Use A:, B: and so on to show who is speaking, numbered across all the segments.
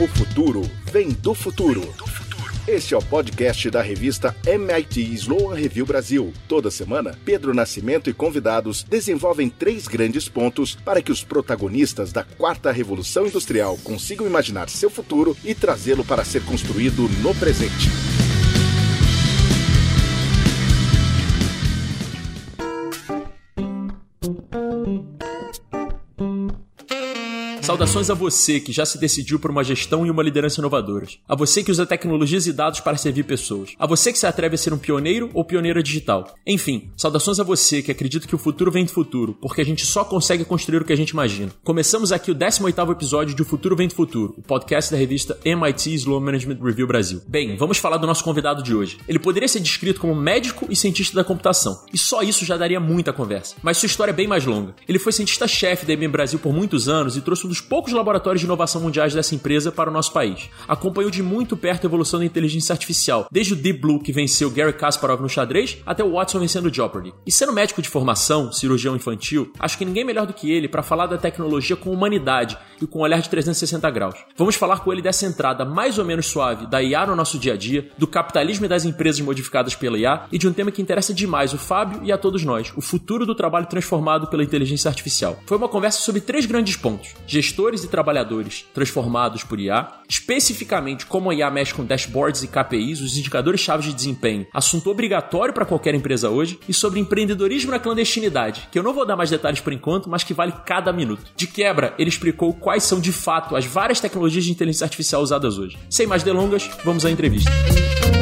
A: O futuro vem do futuro. Este é o podcast da revista MIT Sloan Review Brasil. Toda semana, Pedro Nascimento e convidados desenvolvem três grandes pontos para que os protagonistas da quarta revolução industrial consigam imaginar seu futuro e trazê-lo para ser construído no presente.
B: Saudações a você que já se decidiu por uma gestão e uma liderança inovadoras. A você que usa tecnologias e dados para servir pessoas. A você que se atreve a ser um pioneiro ou pioneira digital. Enfim, saudações a você que acredita que o futuro vem do futuro, porque a gente só consegue construir o que a gente imagina. Começamos aqui o 18º episódio de O Futuro Vem do Futuro, o podcast da revista MIT Sloan Management Review Brasil. Bem, vamos falar do nosso convidado de hoje. Ele poderia ser descrito como médico e cientista da computação, e só isso já daria muita conversa. Mas sua história é bem mais longa. Ele foi cientista-chefe da IBM Brasil por muitos anos e trouxe um dos dos poucos laboratórios de inovação mundiais dessa empresa para o nosso país. Acompanhou de muito perto a evolução da inteligência artificial, desde o Deep Blue que venceu Gary Kasparov no xadrez, até o Watson vencendo o Jeopardy. E sendo médico de formação, cirurgião infantil, acho que ninguém melhor do que ele para falar da tecnologia com humanidade e com um olhar de 360 graus. Vamos falar com ele dessa entrada mais ou menos suave da IA no nosso dia a dia, do capitalismo e das empresas modificadas pela IA e de um tema que interessa demais o Fábio e a todos nós, o futuro do trabalho transformado pela inteligência artificial. Foi uma conversa sobre três grandes pontos: gestores e trabalhadores transformados por IA, especificamente como a IA mexe com dashboards e KPIs, os indicadores chaves de desempenho, assunto obrigatório para qualquer empresa hoje, e sobre empreendedorismo na clandestinidade, que eu não vou dar mais detalhes por enquanto, mas que vale cada minuto. De quebra, ele explicou quais são de fato as várias tecnologias de inteligência artificial usadas hoje. Sem mais delongas, vamos à entrevista. Fábio,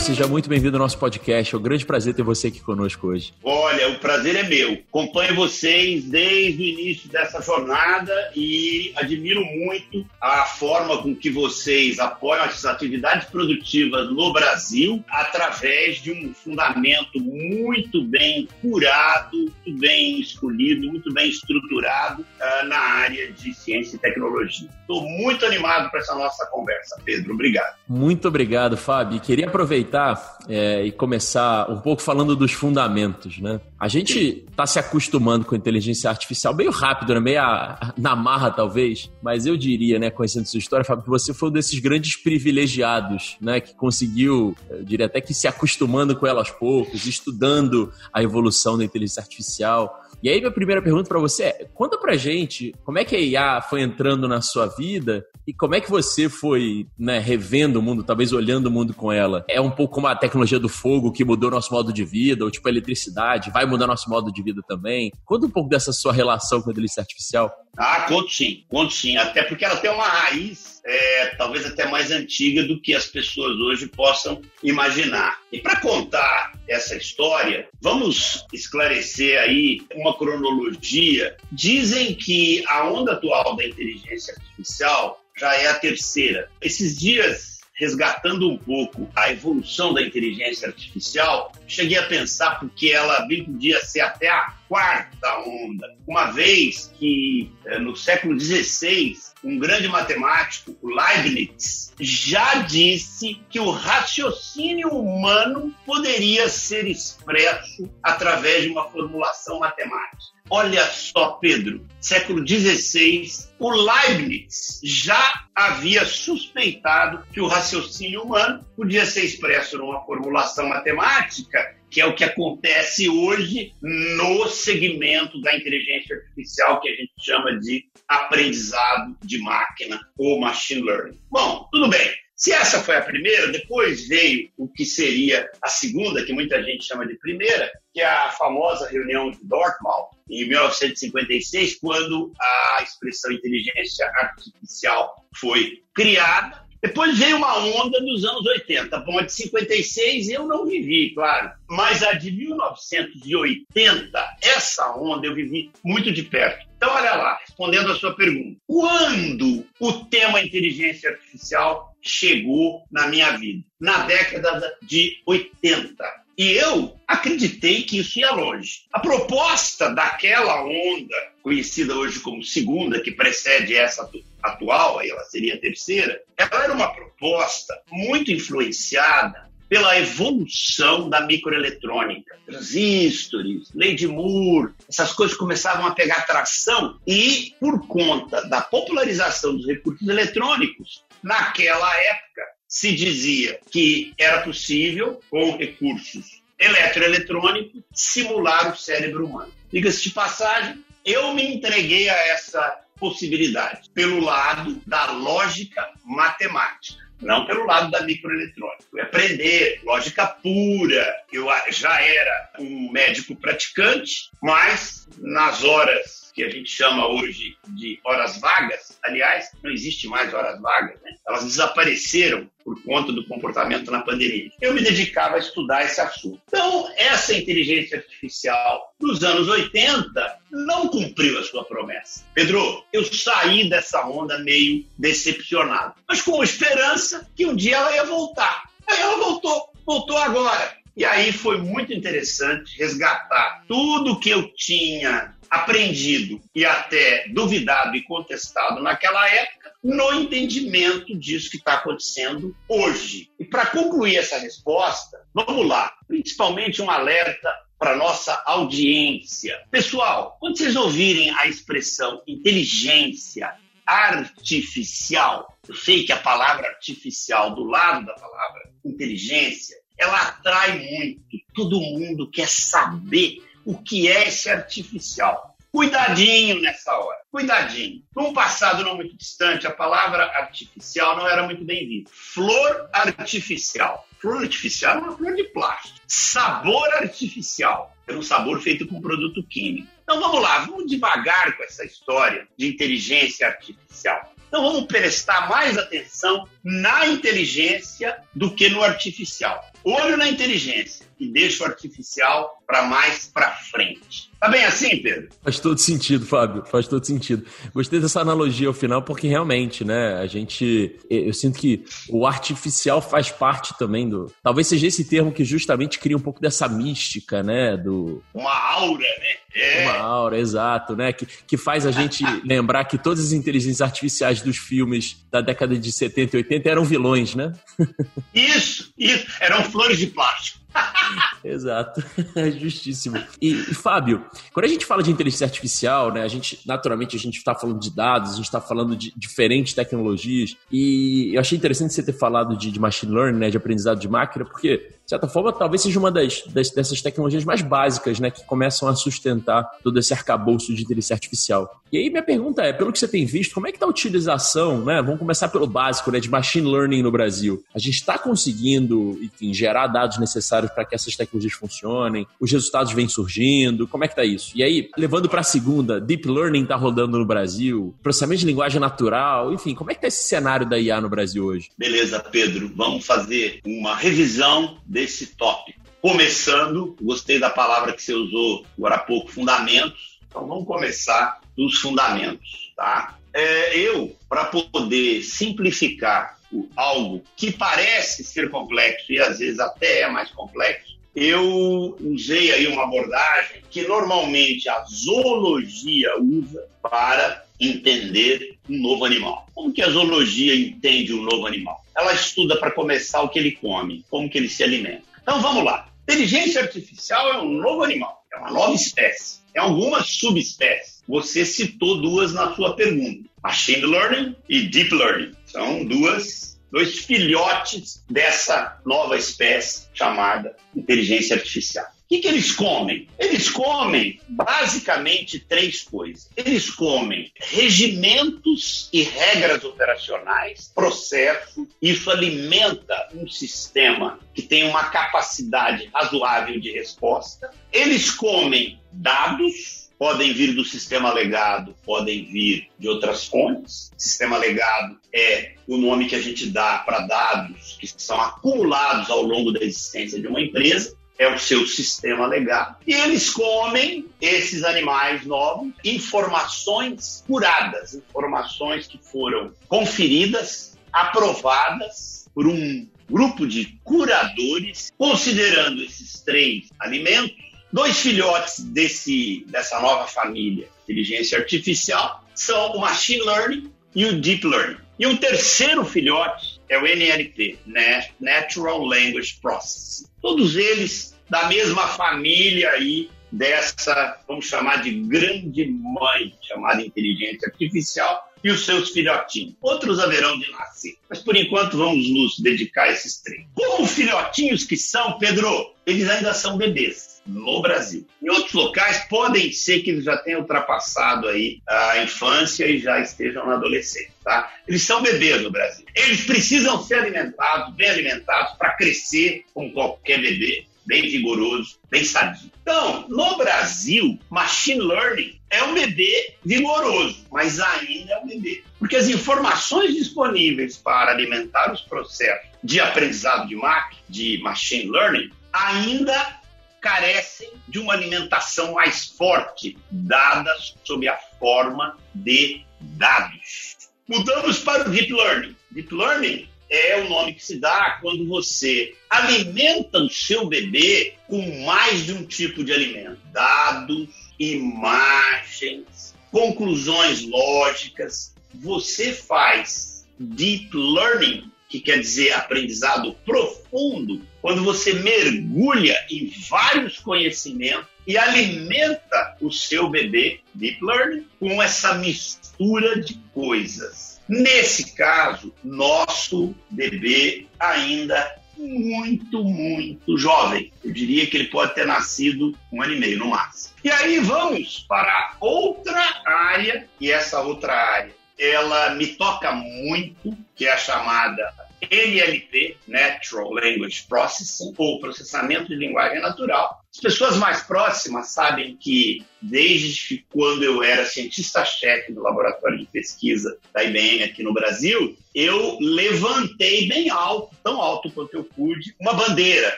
B: seja muito bem-vindo ao nosso podcast. É um grande prazer ter você aqui conosco hoje.
C: Olha, o prazer é meu. Acompanho vocês desde o início dessa jornada e admiro muito a forma com que vocês apoiam as atividades produtivas no Brasil através de um fundamento muito bem curado, muito bem escolhido, muito bem estruturado uh, na área de ciência e tecnologia. Estou muito animado para essa nossa conversa, Pedro. Obrigado.
B: Muito obrigado, Fábio. Queria aproveitar aproveitar é, e começar um pouco falando dos fundamentos, né? A gente está se acostumando com a inteligência artificial meio rápido, né? meio a, na marra, talvez, mas eu diria, né, conhecendo sua história, Fábio, que você foi um desses grandes privilegiados, né, que conseguiu, eu diria até que se acostumando com ela aos poucos, estudando a evolução da inteligência artificial. E aí, minha primeira pergunta para você é: conta pra gente como é que a IA foi entrando na sua vida e como é que você foi né, revendo o mundo, talvez olhando o mundo com ela. É um pouco como a tecnologia do fogo que mudou nosso modo de vida, ou tipo a eletricidade, vai mudar nosso modo de vida também. Conta um pouco dessa sua relação com a inteligência artificial.
C: Ah, conto sim, conto sim. Até porque ela tem uma raiz, é, talvez até mais antiga do que as pessoas hoje possam imaginar. E para contar essa história, vamos esclarecer aí uma cronologia. Dizem que a onda atual da inteligência artificial já é a terceira. Esses dias resgatando um pouco a evolução da inteligência artificial, cheguei a pensar porque ela bem podia ser até a quarta onda, uma vez que eh, no século XVI um grande matemático, Leibniz, já disse que o raciocínio humano poderia ser expresso através de uma formulação matemática. Olha só, Pedro, século XVI, o Leibniz já havia suspeitado que o raciocínio humano podia ser expresso numa formulação matemática, que é o que acontece hoje no segmento da inteligência artificial que a gente chama de aprendizado de máquina ou machine learning. Bom, tudo bem. Se essa foi a primeira, depois veio o que seria a segunda, que muita gente chama de primeira, que é a famosa reunião de Dartmouth, em 1956, quando a expressão inteligência artificial foi criada. Depois veio uma onda dos anos 80. Bom, a de 56 eu não vivi, claro, mas a de 1980, essa onda eu vivi muito de perto. Então, olha lá, respondendo a sua pergunta. Quando o tema inteligência artificial chegou na minha vida? Na década de 80. E eu acreditei que isso ia longe. A proposta daquela onda, conhecida hoje como segunda, que precede essa atual, ela seria a terceira, ela era uma proposta muito influenciada pela evolução da microeletrônica. Transistores, lei de Moore, essas coisas começavam a pegar tração e, por conta da popularização dos recursos eletrônicos, naquela época se dizia que era possível, com recursos eletroeletrônicos, simular o cérebro humano. Diga-se de passagem, eu me entreguei a essa possibilidade pelo lado da lógica matemática não pelo lado da microeletrônica. Aprender lógica pura. Eu já era um médico praticante, mas nas horas que a gente chama hoje de horas vagas, aliás, não existe mais horas vagas, né? elas desapareceram por conta do comportamento na pandemia. Eu me dedicava a estudar esse assunto. Então, essa inteligência artificial dos anos 80 não cumpriu a sua promessa. Pedro, eu saí dessa onda meio decepcionado, mas com esperança que um dia ela ia voltar. Aí ela voltou, voltou agora. E aí foi muito interessante resgatar tudo que eu tinha aprendido e até duvidado e contestado naquela época, no entendimento disso que está acontecendo hoje. E para concluir essa resposta, vamos lá, principalmente um alerta para nossa audiência. Pessoal, quando vocês ouvirem a expressão inteligência artificial, eu sei que a palavra artificial do lado da palavra inteligência, ela atrai muito. Todo mundo quer saber o que é esse artificial. Cuidadinho nessa hora, cuidadinho. Num passado não muito distante, a palavra artificial não era muito bem vista. Flor artificial. Flor artificial é uma flor de plástico. Sabor artificial é um sabor feito com produto químico. Então vamos lá, vamos devagar com essa história de inteligência artificial. Então vamos prestar mais atenção na inteligência do que no artificial. Olho na inteligência e deixo o artificial para mais para frente. Tá bem assim, Pedro?
B: Faz todo sentido, Fábio. Faz todo sentido. Gostei dessa analogia ao final, porque realmente, né, a gente. Eu sinto que o artificial faz parte também do. Talvez seja esse termo que justamente cria um pouco dessa mística, né? Do.
C: Uma aura, né?
B: É. Uma aura, exato, né? Que, que faz a gente lembrar que todas as inteligências artificiais dos filmes da década de 70 e 80 eram vilões, né?
C: Isso, isso. Eram flores de plástico.
B: Exato, é justíssimo. E, e, Fábio, quando a gente fala de inteligência artificial, né, a gente, naturalmente, a gente está falando de dados, a gente está falando de diferentes tecnologias, e eu achei interessante você ter falado de, de machine learning, né, de aprendizado de máquina, porque certa forma, talvez seja uma das, das, dessas tecnologias mais básicas, né, que começam a sustentar todo esse arcabouço de inteligência artificial. E aí minha pergunta é, pelo que você tem visto, como é que está a utilização, né? Vamos começar pelo básico, né, de machine learning no Brasil. A gente está conseguindo, enfim, gerar dados necessários para que essas tecnologias funcionem? Os resultados vêm surgindo? Como é que está isso? E aí, levando para a segunda, deep learning está rodando no Brasil, processamento de linguagem natural, enfim, como é que está esse cenário da IA no Brasil hoje?
C: Beleza, Pedro. Vamos fazer uma revisão desse tópico. Começando, gostei da palavra que você usou agora há pouco, fundamentos. Então vamos começar dos fundamentos, tá? É, eu, para poder simplificar algo que parece ser complexo e às vezes até é mais complexo, eu usei aí uma abordagem que normalmente a zoologia usa para entender um novo animal. Como que a zoologia entende um novo animal? Ela estuda para começar o que ele come, como que ele se alimenta. Então vamos lá. Inteligência artificial é um novo animal, é uma nova espécie, é alguma subespécie. Você citou duas na sua pergunta: machine learning e deep learning. São duas dois filhotes dessa nova espécie chamada inteligência artificial. O que, que, eles comem? Eles comem basicamente três coisas. Eles comem regimentos e regras operacionais, processo. Isso alimenta um sistema que tem uma capacidade razoável de resposta. Eles comem dados, podem vir do sistema legado, podem vir de outras fontes. Sistema legado é o nome que a gente dá para dados que são acumulados ao longo da existência de uma empresa. É o seu sistema legado. E eles comem, esses animais novos, informações curadas, informações que foram conferidas, aprovadas por um grupo de curadores, considerando esses três alimentos Dois filhotes desse, dessa nova família, inteligência artificial, são o machine learning e o deep learning. E um terceiro filhote é o NLP, né? Natural Language Processing. Todos eles da mesma família aí dessa, vamos chamar de grande mãe, chamada inteligência artificial, e os seus filhotinhos. Outros haverão de nascer. Mas por enquanto vamos nos dedicar a esses três. Como filhotinhos que são, Pedro, eles ainda são bebês no Brasil. Em outros locais podem ser que eles já tenham ultrapassado aí a infância e já estejam na adolescência, tá? Eles são bebês no Brasil. Eles precisam ser alimentados, bem alimentados para crescer como qualquer bebê bem vigoroso, bem sadio. Então, no Brasil, machine learning é um bebê vigoroso, mas ainda é um bebê. Porque as informações disponíveis para alimentar os processos de aprendizado de máquina, de machine learning, ainda carecem de uma alimentação mais forte, dada sob a forma de dados. Mudamos para o Deep Learning. Deep Learning é o nome que se dá quando você alimenta o seu bebê com mais de um tipo de alimento. Dados, imagens, conclusões lógicas. Você faz deep learning, que quer dizer aprendizado profundo, quando você mergulha em vários conhecimentos e alimenta o seu bebê deep learning com essa mistura de coisas. Nesse caso, nosso bebê ainda muito, muito jovem. Eu diria que ele pode ter nascido um ano e meio no máximo. E aí vamos para outra área, e essa outra área, ela me toca muito, que é a chamada NLP, Natural Language Processing, ou processamento de linguagem natural. As pessoas mais próximas sabem que, desde quando eu era cientista-chefe do laboratório de pesquisa da IBM aqui no Brasil, eu levantei bem alto, tão alto quanto eu pude, uma bandeira.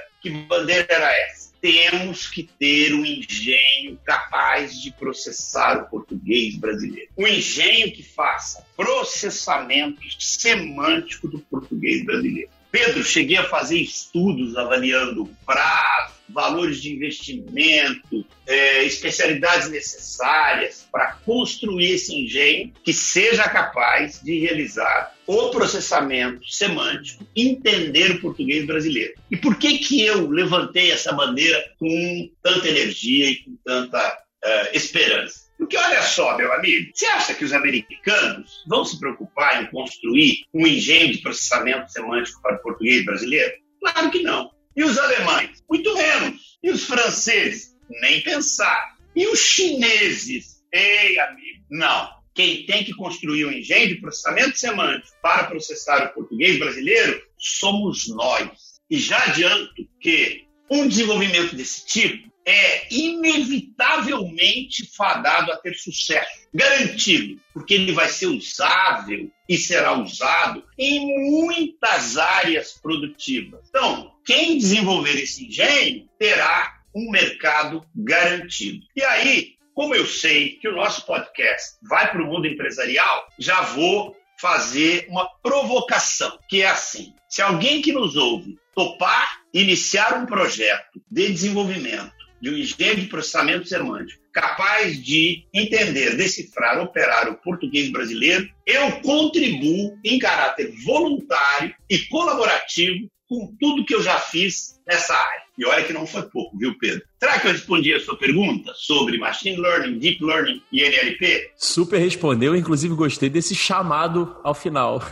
C: Que bandeira era essa? temos que ter um engenho capaz de processar o português brasileiro. Um engenho que faça processamento semântico do português brasileiro. Pedro, cheguei a fazer estudos avaliando prazo, valores de investimento, é, especialidades necessárias para construir esse engenho que seja capaz de realizar o processamento semântico, entender o português brasileiro. E por que que eu levantei essa bandeira com tanta energia e com tanta uh, esperança? Porque olha só, meu amigo, você acha que os americanos vão se preocupar em construir um engenho de processamento semântico para o português brasileiro? Claro que não. E os alemães? Muito menos. E os franceses? Nem pensar. E os chineses? Ei, amigo, não. Quem tem que construir um engenho de processamento semântico para processar o português brasileiro somos nós. E já adianto que um desenvolvimento desse tipo é inevitavelmente fadado a ter sucesso, garantido, porque ele vai ser usável e será usado em muitas áreas produtivas. Então, quem desenvolver esse engenho terá um mercado garantido. E aí, como eu sei que o nosso podcast vai para o mundo empresarial, já vou fazer uma provocação, que é assim: se alguém que nos ouve topar iniciar um projeto de desenvolvimento de um engenho de processamento semântico capaz de entender, decifrar, operar o português brasileiro, eu contribuo em caráter voluntário e colaborativo com tudo que eu já fiz nessa área. E olha que não foi pouco, viu, Pedro? Será que eu respondi a sua pergunta sobre machine learning, deep learning e NLP?
B: Super respondeu, inclusive gostei desse chamado ao final.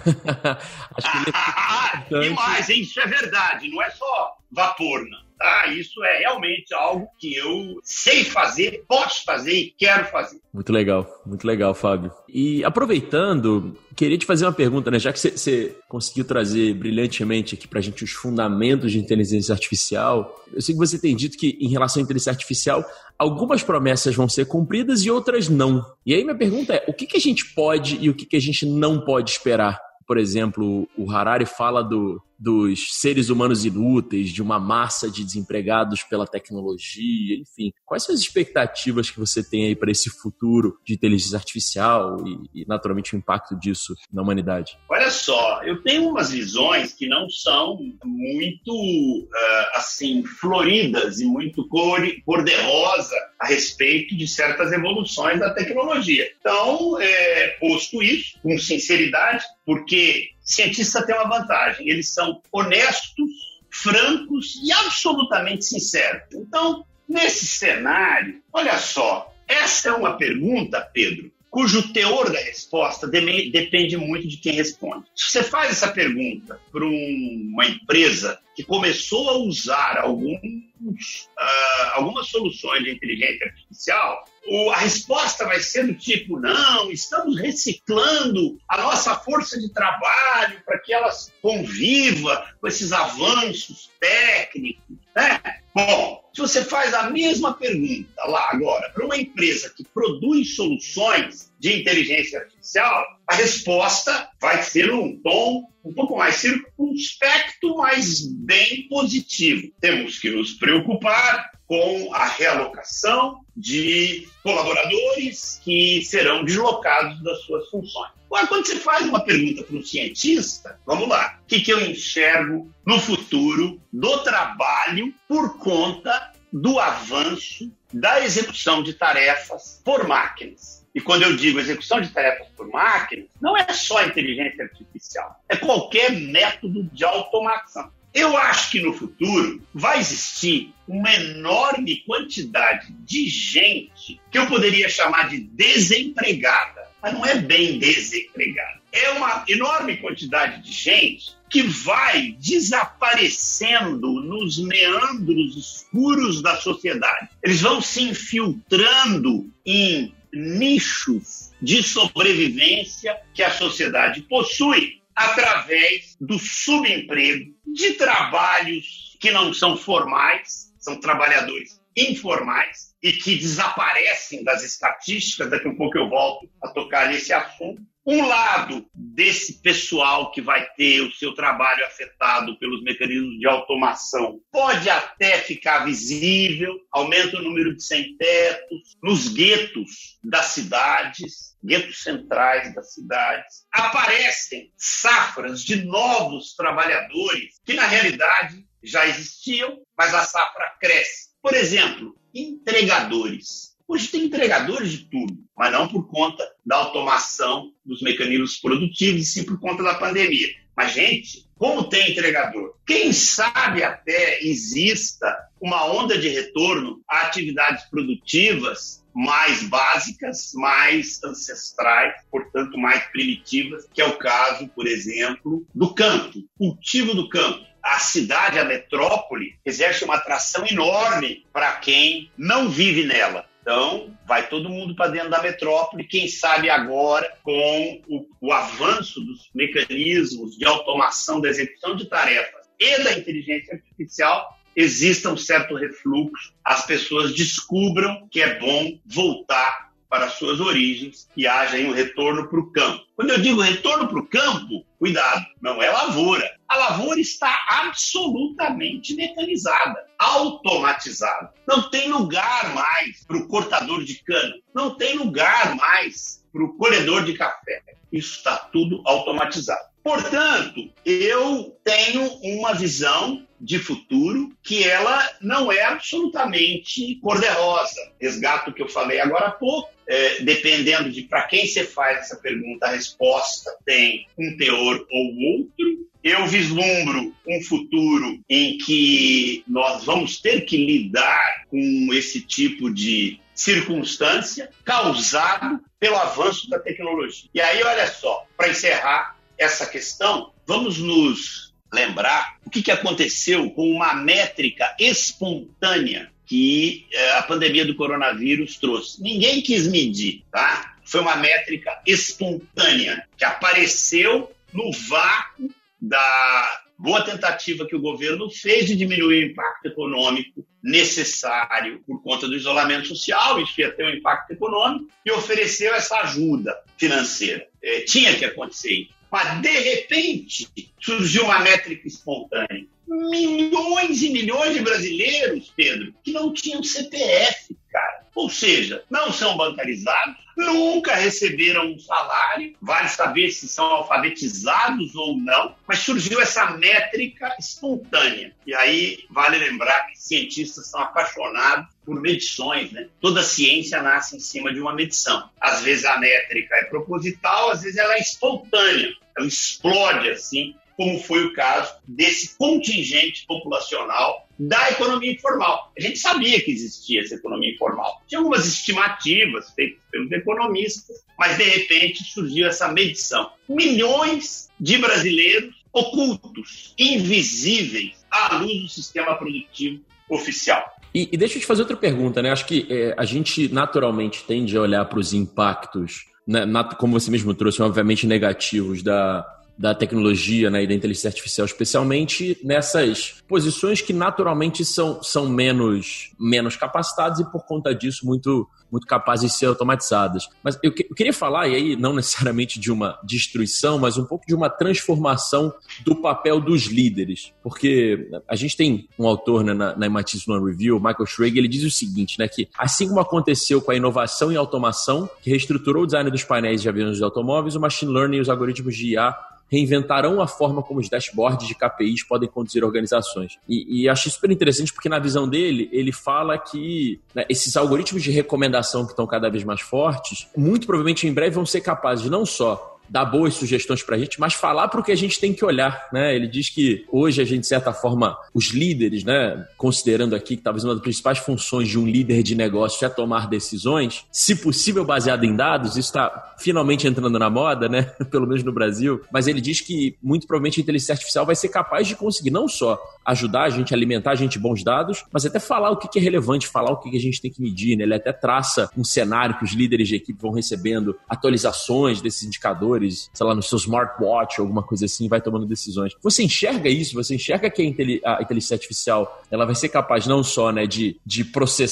C: Acho que ele é ah, demais, hein? Isso é verdade, não é só vapor, não tá? Isso é realmente algo que eu sei fazer, posso fazer e quero fazer.
B: Muito legal, muito legal, Fábio. E aproveitando, queria te fazer uma pergunta, né? Já que você conseguiu trazer brilhantemente aqui pra gente os fundamentos de inteligência artificial, eu sei que você tem dito que em relação à inteligência artificial, algumas promessas vão ser cumpridas e outras não. E aí minha pergunta é, o que, que a gente pode e o que, que a gente não pode esperar? Por exemplo, o Harari fala do, dos seres humanos inúteis, de uma massa de desempregados pela tecnologia, enfim. Quais são as expectativas que você tem aí para esse futuro de inteligência artificial e, e, naturalmente, o impacto disso na humanidade?
C: Olha só, eu tenho umas visões que não são muito, uh, assim, floridas e muito cor-de-rosa a respeito de certas evoluções da tecnologia. Então, é, posto isso, com sinceridade, porque cientistas têm uma vantagem, eles são honestos, francos e absolutamente sinceros. Então, nesse cenário, olha só, essa é uma pergunta, Pedro, cujo teor da resposta depende muito de quem responde. Se você faz essa pergunta para uma empresa que começou a usar alguns, uh, algumas soluções de inteligência artificial, a resposta vai ser do tipo: não, estamos reciclando a nossa força de trabalho para que ela conviva com esses avanços técnicos. Né? Bom, se você faz a mesma pergunta lá agora para uma empresa que produz soluções de inteligência artificial, a resposta vai ser um tom um pouco mais circunspecto, mas bem positivo. Temos que nos preocupar com a realocação de colaboradores que serão deslocados das suas funções. Agora, quando você faz uma pergunta para um cientista, vamos lá, o que, que eu enxergo no futuro do trabalho por conta do avanço da execução de tarefas por máquinas? E quando eu digo execução de tarefas por máquinas, não é só inteligência artificial, é qualquer método de automação. Eu acho que no futuro vai existir uma enorme quantidade de gente que eu poderia chamar de desempregada, mas não é bem desempregada. É uma enorme quantidade de gente que vai desaparecendo nos meandros escuros da sociedade. Eles vão se infiltrando em nichos de sobrevivência que a sociedade possui através do subemprego, de trabalhos que não são formais, são trabalhadores informais e que desaparecem das estatísticas. Daqui a pouco eu volto a tocar nesse assunto. Um lado desse pessoal que vai ter o seu trabalho afetado pelos mecanismos de automação pode até ficar visível, aumenta o número de sem-tetos, nos guetos das cidades, guetos centrais das cidades, aparecem safras de novos trabalhadores que, na realidade, já existiam, mas a safra cresce. Por exemplo, entregadores Hoje tem entregadores de tudo, mas não por conta da automação dos mecanismos produtivos, e sim por conta da pandemia. Mas, gente, como tem entregador? Quem sabe até exista uma onda de retorno a atividades produtivas mais básicas, mais ancestrais, portanto mais primitivas, que é o caso, por exemplo, do campo, cultivo do campo a cidade, a metrópole, exerce uma atração enorme para quem não vive nela. Então, vai todo mundo para dentro da metrópole, quem sabe agora, com o, o, avanço dos mecanismos de automação da execução de tarefas e da inteligência artificial, exista um certo refluxo, as pessoas descubram que é bom voltar para suas origens e haja um retorno para o campo. Quando eu digo retorno para o campo, cuidado, não é lavoura. A lavoura está absolutamente mecanizada, automatizada. Não tem lugar mais para o cortador de cana, não tem lugar mais para o colhedor de café. Isso está tudo automatizado. Portanto, eu tenho uma visão de futuro que ela não é absolutamente cor-de-rosa. Resgato o que eu falei agora há pouco. É, dependendo de para quem você faz essa pergunta, a resposta tem um teor ou outro. Eu vislumbro um futuro em que nós vamos ter que lidar com esse tipo de circunstância causado pelo avanço da tecnologia. E aí, olha só, para encerrar essa questão, vamos nos lembrar o que, que aconteceu com uma métrica espontânea que eh, a pandemia do coronavírus trouxe. Ninguém quis medir, tá? Foi uma métrica espontânea que apareceu no vácuo da boa tentativa que o governo fez de diminuir o impacto econômico necessário por conta do isolamento social, isso ia ter um impacto econômico, e ofereceu essa ajuda financeira. É, tinha que acontecer isso. Mas, de repente, surgiu uma métrica espontânea. Milhões e milhões de brasileiros, Pedro, que não tinham CPF, cara. Ou seja, não são bancarizados, nunca receberam um salário, vale saber se são alfabetizados ou não, mas surgiu essa métrica espontânea. E aí vale lembrar que cientistas são apaixonados por medições, né? Toda ciência nasce em cima de uma medição. Às vezes a métrica é proposital, às vezes ela é espontânea, ela explode assim, como foi o caso desse contingente populacional da economia informal. A gente sabia que existia essa economia informal. Tinha algumas estimativas feitas pelos economistas, mas de repente surgiu essa medição. Milhões de brasileiros ocultos, invisíveis à luz do sistema produtivo oficial.
B: E, e, deixa eu te fazer outra pergunta, né? Acho que é, a gente naturalmente tende a olhar para os impactos, né, como você mesmo trouxe, obviamente negativos da, da tecnologia né, e da inteligência artificial, especialmente nessas posições que naturalmente são, são menos, menos capacitadas e, por conta disso, muito muito capazes de ser automatizadas. Mas eu, que, eu, queria falar, e aí não necessariamente de uma destruição, mas um pouco de uma transformação do papel dos líderes. Porque a gente tem um autor né, na, na MIT Sloan Review, Michael Schrage, ele diz o seguinte, né, que assim como aconteceu com a inovação e automação, que reestruturou o design dos painéis de aviões de automóveis, o machine learning e os algoritmos de IA reinventarão a forma como os dashboards de KPIs podem conduzir organizações. E, e acho super interessante porque, na visão dele, ele fala que né, esses algoritmos de recomendação que estão cada vez mais fortes, muito provavelmente em breve vão ser capazes não só dar boas sugestões para a gente, mas falar para o que a gente tem que olhar. Né? Ele diz que hoje a gente, de certa forma, os líderes, né, considerando aqui que talvez uma das principais funções de um líder de negócio é tomar decisões, se possível baseado em dados, isso está finalmente entrando na moda, né? pelo menos no Brasil, mas ele diz que muito provavelmente a inteligência artificial vai ser capaz de conseguir não só ajudar a gente a alimentar a gente bons dados, mas até falar o que é relevante, falar o que a gente tem que medir. Né? Ele até traça um cenário que os líderes de equipe vão recebendo atualizações desses indicadores sei lá, no seu smartwatch, alguma coisa assim, vai tomando decisões. Você enxerga isso? Você enxerga que a inteligência artificial ela vai ser capaz não só né, de, de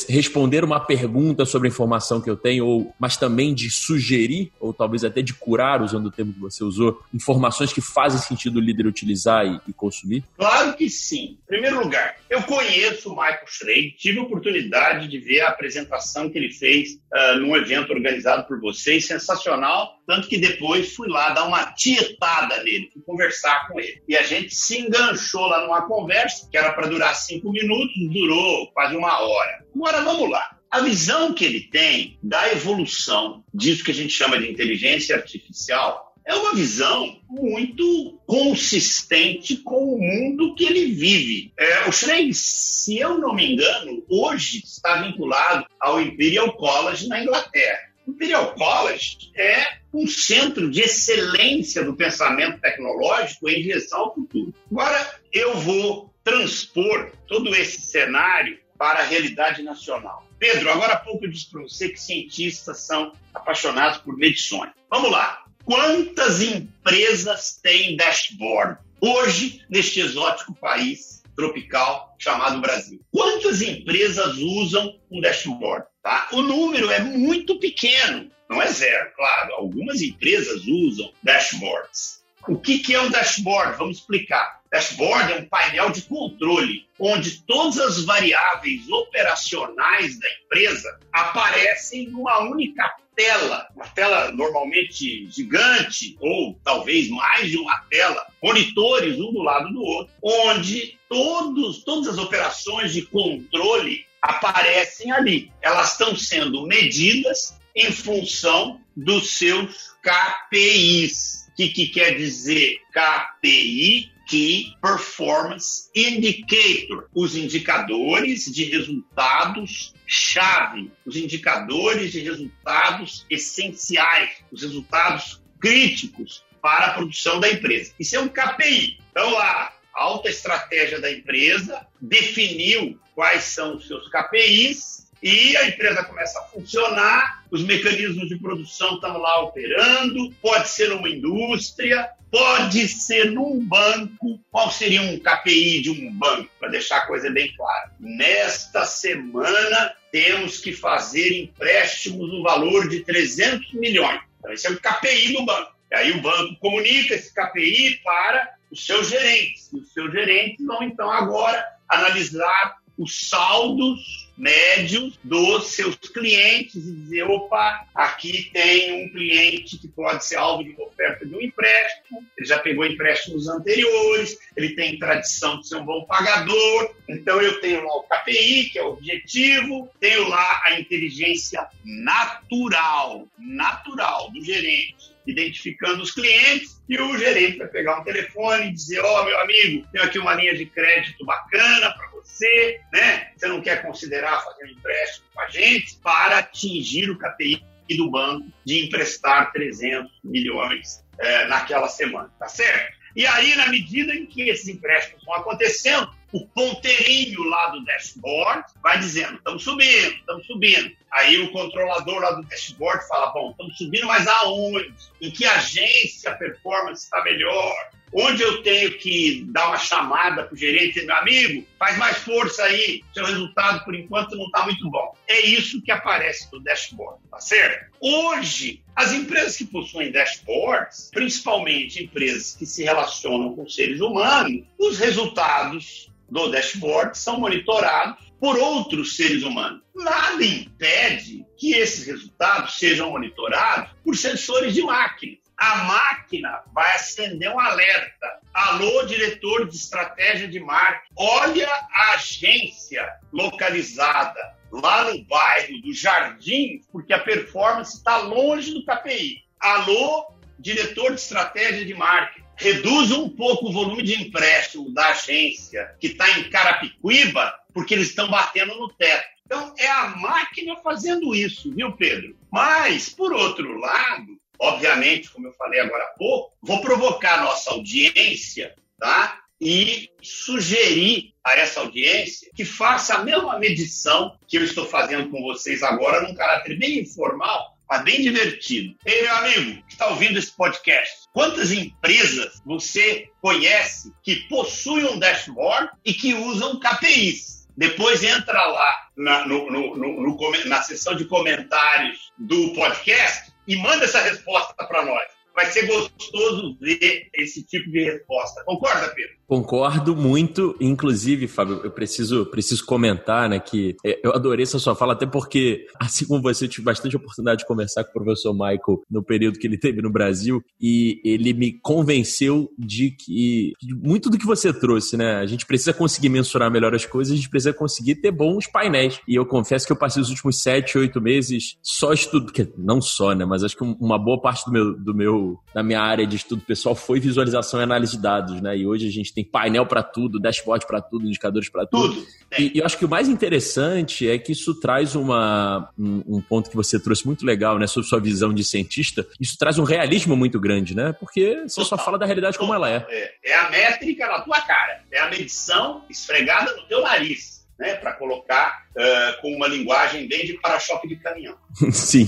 B: responder uma pergunta sobre a informação que eu tenho, ou, mas também de sugerir, ou talvez até de curar, usando o termo que você usou, informações que fazem sentido o líder utilizar e, e consumir?
C: Claro que sim. Em primeiro lugar, eu conheço o Michael Schrade, tive a oportunidade de ver a apresentação que ele fez uh, num evento organizado por vocês, sensacional, tanto que depois fui lá dar uma tietada nele, fui conversar com ele. E a gente se enganchou lá numa conversa, que era para durar cinco minutos, durou quase uma hora. Agora vamos lá. A visão que ele tem da evolução disso que a gente chama de inteligência artificial é uma visão muito consistente com o mundo que ele vive. É, o Schrey, se eu não me engano, hoje está vinculado ao Imperial College na Inglaterra. Imperial College é um centro de excelência do pensamento tecnológico em direção ao futuro. Agora, eu vou transpor todo esse cenário para a realidade nacional. Pedro, agora há pouco eu disse para você que cientistas são apaixonados por medições. Vamos lá. Quantas empresas têm dashboard hoje neste exótico país tropical chamado Brasil? Quantas empresas usam um dashboard? Tá? O número é muito pequeno, não é zero, claro. Algumas empresas usam dashboards. O que, que é um dashboard? Vamos explicar. Dashboard é um painel de controle onde todas as variáveis operacionais da empresa aparecem numa única tela, uma tela normalmente gigante, ou talvez mais de uma tela, monitores um do lado do outro, onde todos, todas as operações de controle aparecem ali. Elas estão sendo medidas em função dos seus KPIs. Que, que quer dizer KPI? Key Performance Indicator, os indicadores de resultados chave, os indicadores de resultados essenciais, os resultados críticos para a produção da empresa. Isso é um KPI. Então, a alta estratégia da empresa definiu quais são os seus KPIs e a empresa começa a funcionar, os mecanismos de produção estão lá operando, pode ser uma indústria, pode ser num banco. Qual seria um KPI de um banco? Para deixar a coisa bem clara. Nesta semana, temos que fazer empréstimos no valor de 300 milhões. Então, esse é o KPI do banco. E aí o banco comunica esse KPI para os seus gerentes. E os seus gerentes vão, então, agora analisar os saldos médios dos seus clientes e dizer: opa, aqui tem um cliente que pode ser alvo de oferta de um empréstimo, ele já pegou empréstimos anteriores, ele tem tradição de ser um bom pagador, então eu tenho lá o KPI, que é o objetivo, tenho lá a inteligência natural, natural do gerente identificando os clientes e o gerente vai pegar um telefone e dizer: Ó, oh, meu amigo, tenho aqui uma linha de crédito bacana para você, né? Você não quer considerar fazer um empréstimo com a gente para atingir o KPI do banco de emprestar 300 milhões é, naquela semana, tá certo? E aí, na medida em que esses empréstimos vão acontecendo, o ponteirinho lá do dashboard vai dizendo: estamos subindo, estamos subindo. Aí o controlador lá do dashboard fala: bom, estamos subindo, mas aonde? Em que agência a performance está melhor? Onde eu tenho que dar uma chamada para o gerente, meu amigo, faz mais força aí, seu resultado por enquanto não está muito bom. É isso que aparece no dashboard, tá certo? Hoje, as empresas que possuem dashboards, principalmente empresas que se relacionam com seres humanos, os resultados do dashboard são monitorados por outros seres humanos. Nada impede que esses resultados sejam monitorados por sensores de máquina. A máquina vai acender um alerta. Alô, diretor de estratégia de marketing, olha a agência localizada lá no bairro do Jardim, porque a performance está longe do KPI. Alô, diretor de estratégia de marketing, reduz um pouco o volume de empréstimo da agência que está em Carapicuíba, porque eles estão batendo no teto. Então, é a máquina fazendo isso, viu, Pedro? Mas, por outro lado, obviamente, como eu falei agora há pouco, vou provocar a nossa audiência, tá? E sugerir a essa audiência que faça a mesma medição que eu estou fazendo com vocês agora, num caráter bem informal, mas bem divertido. Ei, meu amigo que está ouvindo esse podcast, quantas empresas você conhece que possuem um dashboard e que usam KPIs? Depois entra lá na, no, no, no, na seção de comentários do podcast e manda essa resposta para nós vai ser gostoso ver esse tipo de resposta. Concorda, Pedro?
B: Concordo muito, inclusive, Fábio, eu preciso, preciso comentar, né, que é, eu adorei essa sua fala, até porque, assim como você, eu tive bastante oportunidade de conversar com o professor Michael no período que ele teve no Brasil, e ele me convenceu de que de muito do que você trouxe, né, a gente precisa conseguir mensurar melhor as coisas, a gente precisa conseguir ter bons painéis. E eu confesso que eu passei os últimos sete, oito meses só estudo, não só, né, mas acho que uma boa parte do meu, do meu da minha área de estudo pessoal foi visualização e análise de dados, né? E hoje a gente tem painel para tudo, dashboard para tudo, indicadores para tudo. tudo. E, e, eu acho que o mais interessante é que isso traz uma, um, um, ponto que você trouxe muito legal, né? Sobre sua visão de cientista. Isso traz um realismo muito grande, né? Porque você Total. só fala da realidade Total. como ela é.
C: é. É a métrica na tua cara. É a medição esfregada no teu nariz né, para colocar uh, com uma linguagem bem de para-choque de caminhão.
B: Sim.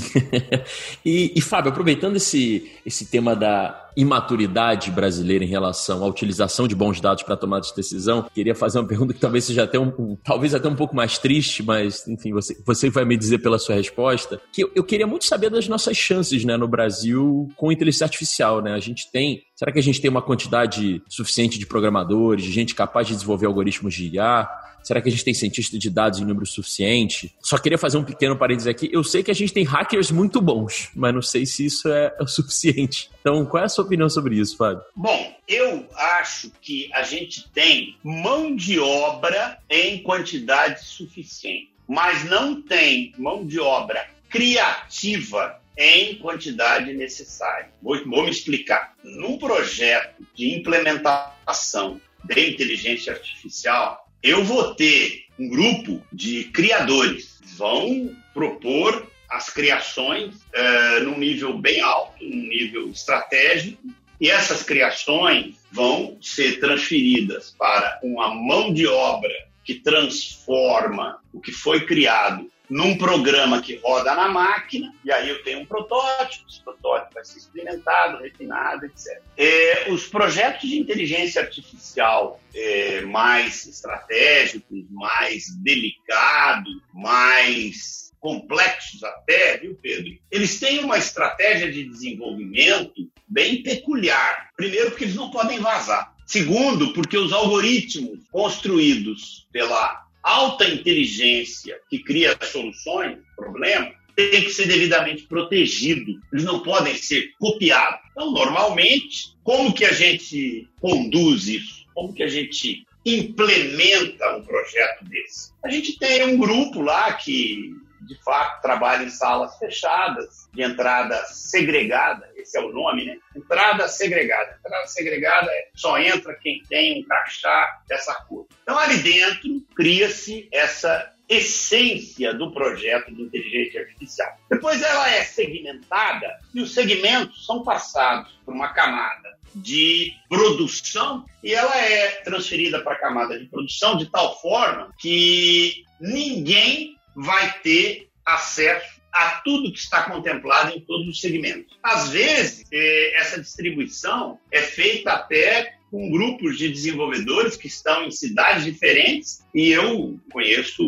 B: e, e, Fábio, aproveitando esse, esse tema da imaturidade brasileira em relação à utilização de bons dados para tomar de decisão, queria fazer uma pergunta que talvez seja até um, um, talvez até um pouco mais triste, mas enfim, você, você vai me dizer pela sua resposta, que eu, eu queria muito saber das nossas chances né, no Brasil com inteligência artificial. Né? A gente tem Será que a gente tem uma quantidade suficiente de programadores, de gente capaz de desenvolver algoritmos de IA? Será que a gente tem cientista de dados em número suficiente? Só queria fazer um pequeno parênteses aqui. Eu sei que a gente tem hackers muito bons, mas não sei se isso é o suficiente. Então, qual é a sua opinião sobre isso, Fábio?
C: Bom, eu acho que a gente tem mão de obra em quantidade suficiente, mas não tem mão de obra criativa em quantidade necessária. Vou, vou me explicar. Num projeto de implementação de inteligência artificial, eu vou ter um grupo de criadores. Vão propor as criações uh, num nível bem alto, num nível estratégico, e essas criações vão ser transferidas para uma mão de obra que transforma o que foi criado num programa que roda na máquina, e aí eu tenho um protótipo, esse protótipo vai ser experimentado, refinado, etc. É, os projetos de inteligência artificial é, mais estratégicos, mais delicados, mais complexos até, viu, Pedro? Eles têm uma estratégia de desenvolvimento bem peculiar. Primeiro, porque eles não podem vazar. Segundo, porque os algoritmos construídos pela alta inteligência que cria soluções, problemas, tem que ser devidamente protegido. Eles não podem ser copiados. Então, normalmente, como que a gente conduz isso? Como que a gente implementa um projeto desse? A gente tem um grupo lá que, de fato, trabalha em salas fechadas, de entrada segregada, esse é o nome, né? Entrada segregada. Entrada segregada é só entra quem tem um crachá dessa cor. Então, ali dentro, cria-se essa essência do projeto de inteligência artificial. Depois ela é segmentada e os segmentos são passados por uma camada de produção e ela é transferida para a camada de produção de tal forma que ninguém vai ter acesso a tudo que está contemplado em todos os segmentos. Às vezes, eh, essa distribuição é feita até com grupos de desenvolvedores que estão em cidades diferentes e eu conheço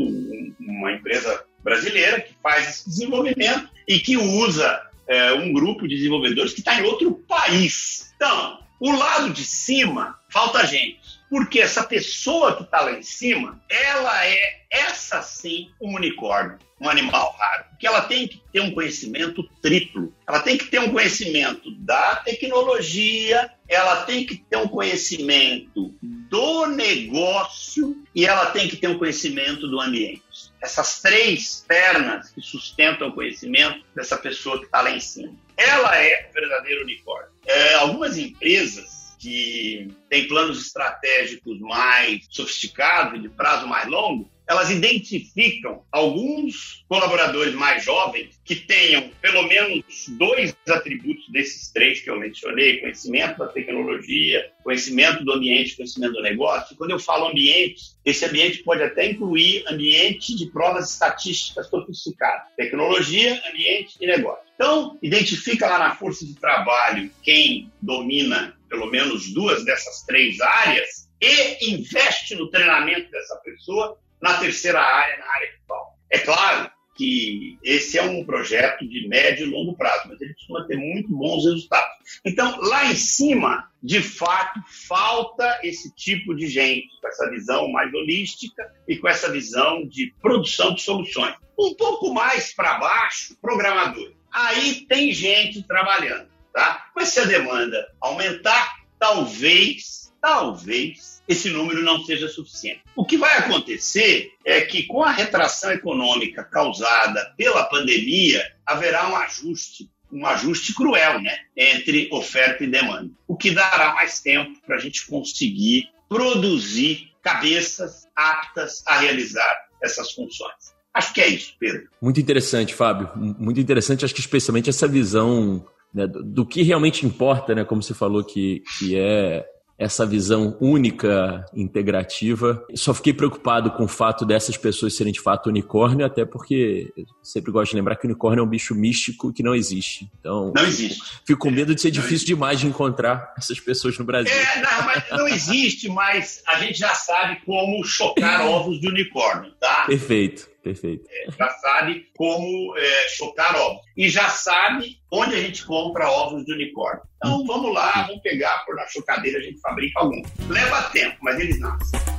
C: uma empresa brasileira que faz esse desenvolvimento e que usa é, um grupo de desenvolvedores que está em outro país. Então, o lado de cima falta gente, porque essa pessoa que está lá em cima, ela é essa sim um unicórnio um animal raro, porque ela tem que ter um conhecimento triplo. Ela tem que ter um conhecimento da tecnologia, ela tem que ter um conhecimento do negócio e ela tem que ter um conhecimento do ambiente. Essas três pernas que sustentam o conhecimento dessa pessoa que está lá em cima. Ela é o verdadeiro unicórnio. É, algumas empresas que têm planos estratégicos mais sofisticados e de prazo mais longo, elas identificam alguns colaboradores mais jovens que tenham pelo menos dois atributos desses três que eu mencionei: conhecimento da tecnologia, conhecimento do ambiente, conhecimento do negócio. Quando eu falo ambiente, esse ambiente pode até incluir ambiente de provas estatísticas sofisticadas: tecnologia, ambiente e negócio. Então, identifica lá na força de trabalho quem domina pelo menos duas dessas três áreas e investe no treinamento dessa pessoa na terceira área, na área virtual. É claro que esse é um projeto de médio e longo prazo, mas ele costuma ter muito bons resultados. Então, lá em cima, de fato, falta esse tipo de gente, com essa visão mais holística e com essa visão de produção de soluções. Um pouco mais para baixo, programador. Aí tem gente trabalhando, tá? Mas se a demanda aumentar, talvez, talvez esse número não seja suficiente. O que vai acontecer é que, com a retração econômica causada pela pandemia, haverá um ajuste, um ajuste cruel, né, entre oferta e demanda, o que dará mais tempo para a gente conseguir produzir cabeças aptas a realizar essas funções. Acho que é isso, Pedro.
B: Muito interessante, Fábio. Muito interessante, acho que especialmente essa visão né, do, do, que realmente importa, né, como você falou, que, que é essa visão única, integrativa. Só fiquei preocupado com o fato dessas pessoas serem de fato unicórnio, até porque eu sempre gosto de lembrar que o unicórnio é um bicho místico que não existe. Então,
C: não existe.
B: Fico com medo de ser difícil existe. demais de encontrar essas pessoas no Brasil.
C: É, não, mas não existe, mas a gente já sabe como chocar ovos de unicórnio, tá?
B: Perfeito. Perfeito.
C: É, já sabe como é, chocar ovos. E já sabe onde a gente compra ovos de unicórnio. Então vamos lá, vamos pegar, por na chocadeira a gente fabrica alguns. Leva tempo, mas eles nascem.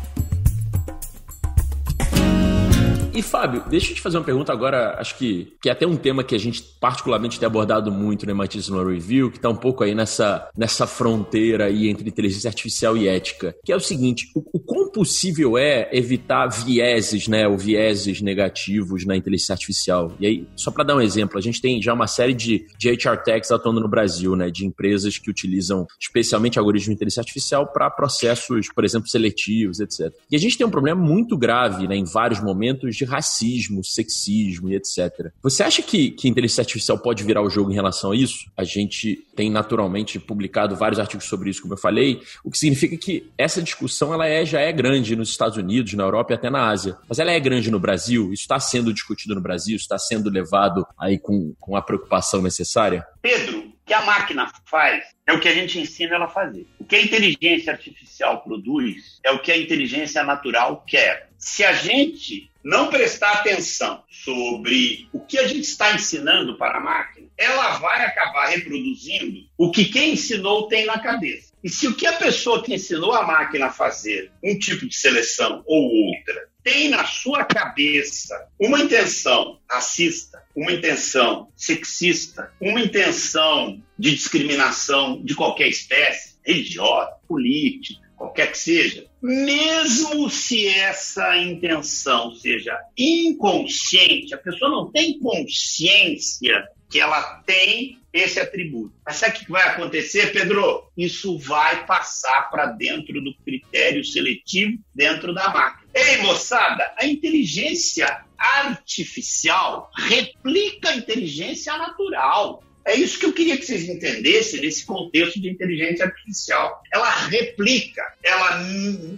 B: E Fábio, deixa eu te fazer uma pergunta agora, acho que, que é até um tema que a gente particularmente tem abordado muito no MIT Sloan Review, que está um pouco aí nessa, nessa fronteira aí entre inteligência artificial e ética, que é o seguinte, o, o quão possível é evitar vieses, né, ou vieses negativos na inteligência artificial? E aí, só para dar um exemplo, a gente tem já uma série de, de HR techs atuando no Brasil, né, de empresas que utilizam especialmente algoritmos de inteligência artificial para processos, por exemplo, seletivos, etc. E a gente tem um problema muito grave, né, em vários momentos de racismo, sexismo e etc. Você acha que, que inteligência artificial pode virar o jogo em relação a isso? A gente tem naturalmente publicado vários artigos sobre isso, como eu falei, o que significa que essa discussão ela é, já é grande nos Estados Unidos, na Europa e até na Ásia. Mas ela é grande no Brasil? Isso está sendo discutido no Brasil? Está sendo levado aí com, com a preocupação necessária?
C: Pedro, o que a máquina faz é o que a gente ensina ela a fazer. O que a inteligência artificial produz é o que a inteligência natural quer. Se a gente não prestar atenção sobre o que a gente está ensinando para a máquina, ela vai acabar reproduzindo o que quem ensinou tem na cabeça. E se o que a pessoa que ensinou a máquina a fazer um tipo de seleção ou outra tem na sua cabeça uma intenção racista, uma intenção sexista, uma intenção de discriminação de qualquer espécie, religiosa, política, qualquer que seja, mesmo se essa intenção seja inconsciente, a pessoa não tem consciência que ela tem esse atributo. Mas sabe o que vai acontecer, Pedro? Isso vai passar para dentro do critério seletivo, dentro da máquina. Ei, moçada, a inteligência artificial replica a inteligência natural. É isso que eu queria que vocês entendessem nesse contexto de inteligência artificial. Ela replica, ela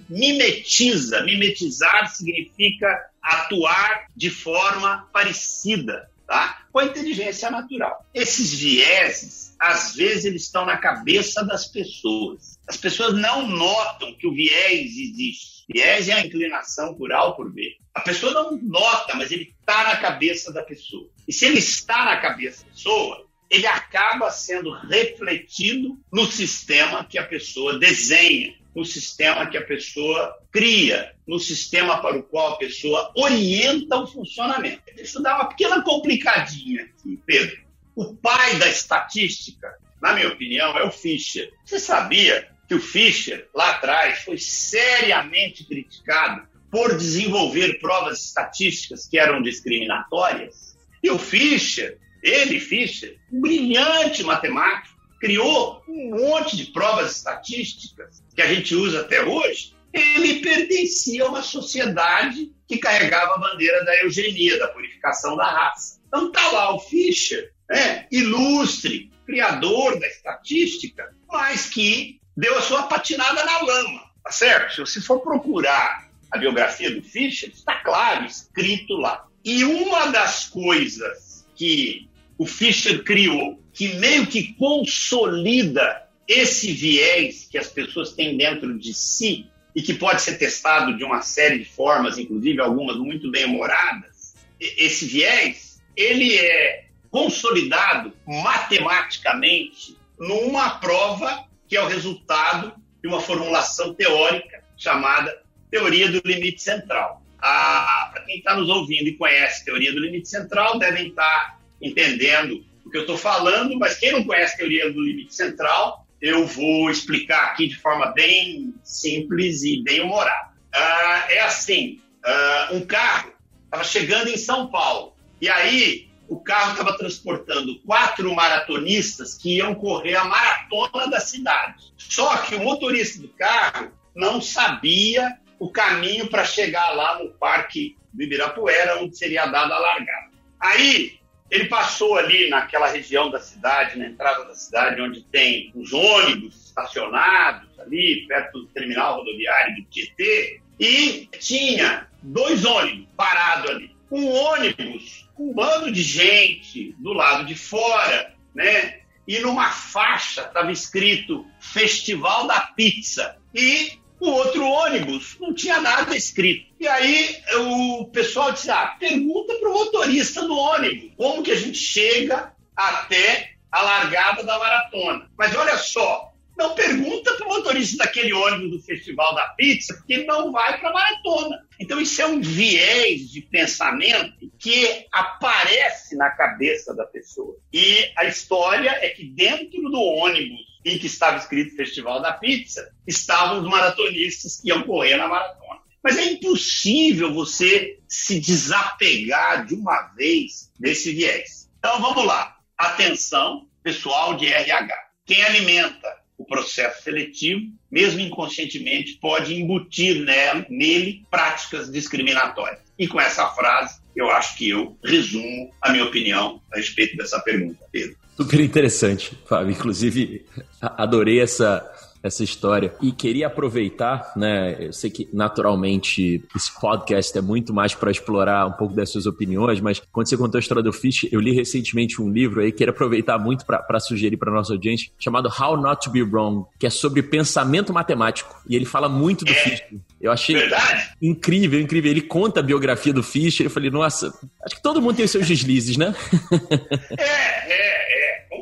C: mimetiza. Mimetizar significa atuar de forma parecida tá? com a inteligência natural. Esses vieses, às vezes, eles estão na cabeça das pessoas. As pessoas não notam que o viés existe. Viés é a inclinação por A ou por B. A pessoa não nota, mas ele está na cabeça da pessoa. E se ele está na cabeça da pessoa, ele acaba sendo refletido no sistema que a pessoa desenha, no sistema que a pessoa cria, no sistema para o qual a pessoa orienta o funcionamento. Deixa eu dar uma pequena complicadinha aqui, Pedro. O pai da estatística, na minha opinião, é o Fischer. Você sabia que o Fischer, lá atrás, foi seriamente criticado por desenvolver provas estatísticas que eram discriminatórias? E o Fischer, ele, Fischer, um brilhante matemático, criou um monte de provas estatísticas que a gente usa até hoje, ele pertencia a uma sociedade que carregava a bandeira da eugenia, da purificação da raça. Então está lá o Fischer, né, ilustre, criador da estatística, mas que deu a sua patinada na lama, tá certo? Se você for procurar a biografia do Fischer, está claro, escrito lá. E uma das coisas que o Fischer criou que meio que consolida esse viés que as pessoas têm dentro de si e que pode ser testado de uma série de formas, inclusive algumas muito bem humoradas, esse viés, ele é consolidado matematicamente numa prova que é o resultado de uma formulação teórica chamada teoria do limite central. Ah, Para quem está nos ouvindo e conhece teoria do limite central, devem estar tá entendendo o que eu estou falando, mas quem não conhece a teoria do limite central, eu vou explicar aqui de forma bem simples e bem humorada. Ah, é assim: ah, um carro estava chegando em São Paulo, e aí o carro estava transportando quatro maratonistas que iam correr a maratona da cidade. Só que o motorista do carro não sabia o caminho para chegar lá no parque do Ibirapuera, onde seria dada a largada. Aí ele passou ali naquela região da cidade, na entrada da cidade, onde tem os ônibus estacionados ali, perto do terminal rodoviário do Tietê, e tinha dois ônibus parados ali. Um ônibus com um bando de gente do lado de fora, né? E numa faixa estava escrito Festival da Pizza. E o outro ônibus não tinha nada escrito. E aí o pessoal disse: ah, pergunta para o motorista do ônibus como que a gente chega até a largada da maratona. Mas olha só, não pergunta para o motorista daquele ônibus do Festival da Pizza, porque ele não vai para a maratona. Então, isso é um viés de pensamento que aparece na cabeça da pessoa. E a história é que dentro do ônibus em que estava escrito Festival da Pizza, estavam os maratonistas que iam correr na maratona. Mas é impossível você se desapegar de uma vez desse viés. Então vamos lá. Atenção, pessoal de RH. Quem alimenta o processo seletivo, mesmo inconscientemente, pode embutir nele, práticas discriminatórias. E com essa frase, eu acho que eu resumo a minha opinião a respeito dessa pergunta, Pedro.
B: Super interessante, Fábio. Inclusive, adorei essa, essa história. E queria aproveitar, né? Eu sei que naturalmente esse podcast é muito mais para explorar um pouco das suas opiniões, mas quando você contou a história do Fish, eu li recentemente um livro aí, queria aproveitar muito para sugerir para nossa audiência, chamado How Not to Be Wrong, que é sobre pensamento matemático. E ele fala muito do é. Fish. Eu achei Verdade? incrível, incrível. Ele conta a biografia do Fischer. Eu falei, nossa, acho que todo mundo tem os seus deslizes, né?
C: é, é, é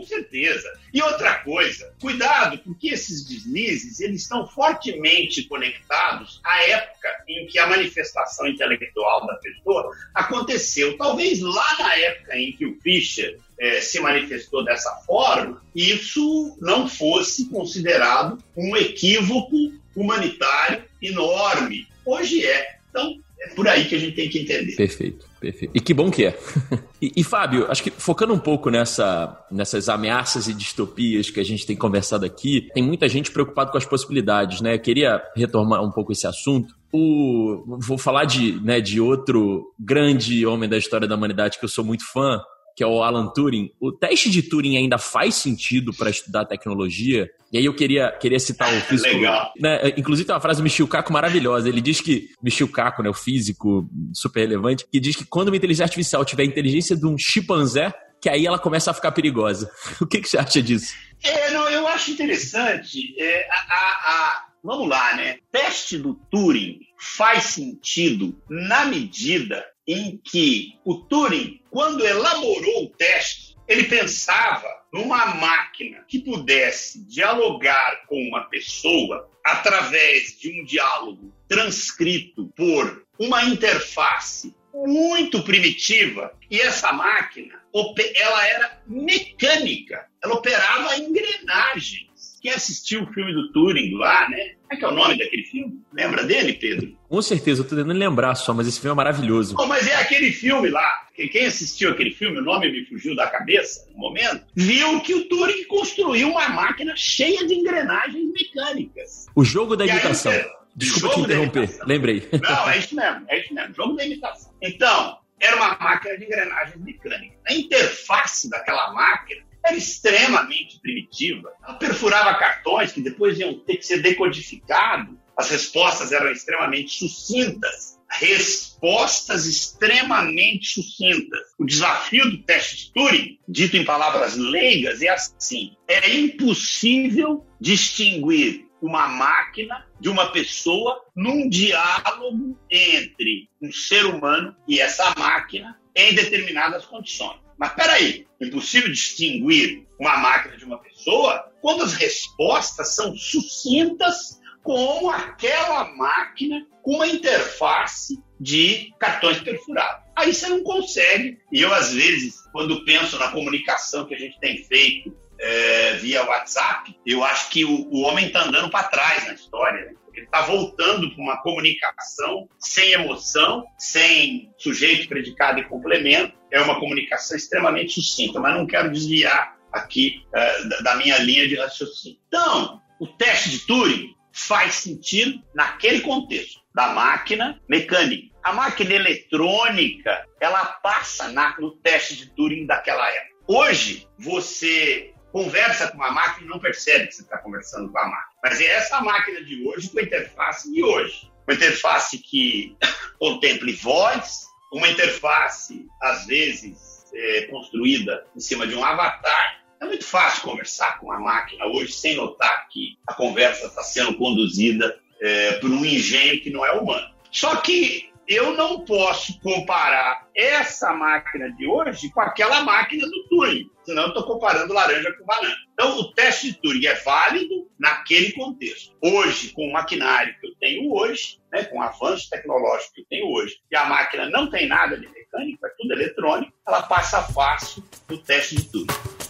C: com certeza. E outra coisa, cuidado, porque esses deslizes eles estão fortemente conectados à época em que a manifestação intelectual da pessoa aconteceu. Talvez lá na época em que o Fischer é, se manifestou dessa forma, isso não fosse considerado um equívoco humanitário enorme. Hoje é. Então, é por aí que a gente tem que entender.
B: Perfeito, perfeito. E que bom que é. e, e, Fábio, acho que focando um pouco nessa, nessas ameaças e distopias que a gente tem conversado aqui, tem muita gente preocupada com as possibilidades, né? Eu queria retomar um pouco esse assunto. O, vou falar de, né, de outro grande homem da história da humanidade que eu sou muito fã, que é o Alan Turing, o teste de Turing ainda faz sentido para estudar tecnologia? E aí eu queria, queria citar o físico.
C: Legal.
B: Né, inclusive tem uma frase do Michio Kaku maravilhosa. Ele diz que, Michio Kaku, né, o físico super relevante, que diz que quando uma inteligência artificial tiver a inteligência de um chimpanzé, que aí ela começa a ficar perigosa. O que, que você acha disso?
C: É, não, eu acho interessante. É, a, a, a, vamos lá, né? Teste do Turing faz sentido na medida em que o Turing, quando elaborou o teste, ele pensava numa máquina que pudesse dialogar com uma pessoa através de um diálogo transcrito por uma interface muito primitiva. E essa máquina ela era mecânica, ela operava engrenagens quem assistiu o filme do Turing lá, né? Como é que é o nome daquele filme? Lembra dele, Pedro?
B: Com certeza, eu tô tentando lembrar só, mas esse filme é maravilhoso.
C: Oh, mas é aquele filme lá. Quem assistiu aquele filme, o nome me fugiu da cabeça no momento, viu que o Turing construiu uma máquina cheia de engrenagens mecânicas.
B: O jogo da imitação. Aí, Desculpa te interromper, lembrei.
C: Não, é isso mesmo, é isso mesmo, jogo da imitação. Então, era uma máquina de engrenagens mecânicas. A interface daquela máquina era extremamente primitiva. Ela perfurava cartões que depois iam ter que ser decodificados. As respostas eram extremamente sucintas. Respostas extremamente sucintas. O desafio do teste de Turing, dito em palavras leigas, é assim: é impossível distinguir uma máquina de uma pessoa num diálogo entre um ser humano e essa máquina em determinadas condições. Mas peraí, é impossível distinguir uma máquina de uma pessoa quando as respostas são sucintas como aquela máquina com uma interface de cartões perfurados. Aí você não consegue. E eu, às vezes, quando penso na comunicação que a gente tem feito é, via WhatsApp, eu acho que o, o homem está andando para trás na história. Né? Ele está voltando para uma comunicação sem emoção, sem sujeito, predicado e complemento. É uma comunicação extremamente sucinta, mas não quero desviar aqui uh, da minha linha de raciocínio. Então, o teste de Turing faz sentido naquele contexto da máquina mecânica. A máquina eletrônica, ela passa na, no teste de Turing daquela época. Hoje, você conversa com uma máquina e não percebe que você está conversando com a máquina. Mas é essa máquina de hoje com a interface de hoje. Uma interface que contemple voz, uma interface, às vezes, é, construída em cima de um avatar. É muito fácil conversar com uma máquina hoje sem notar que a conversa está sendo conduzida é, por um engenho que não é humano. Só que eu não posso comparar essa máquina de hoje com aquela máquina do Turing, senão eu estou comparando laranja com banana. Então, o teste de Turing é válido naquele contexto. Hoje, com o maquinário que eu tenho hoje, né, com o avanço tecnológico que eu tenho hoje, e a máquina não tem nada de mecânico, é tudo eletrônico, ela passa fácil no teste de Turing.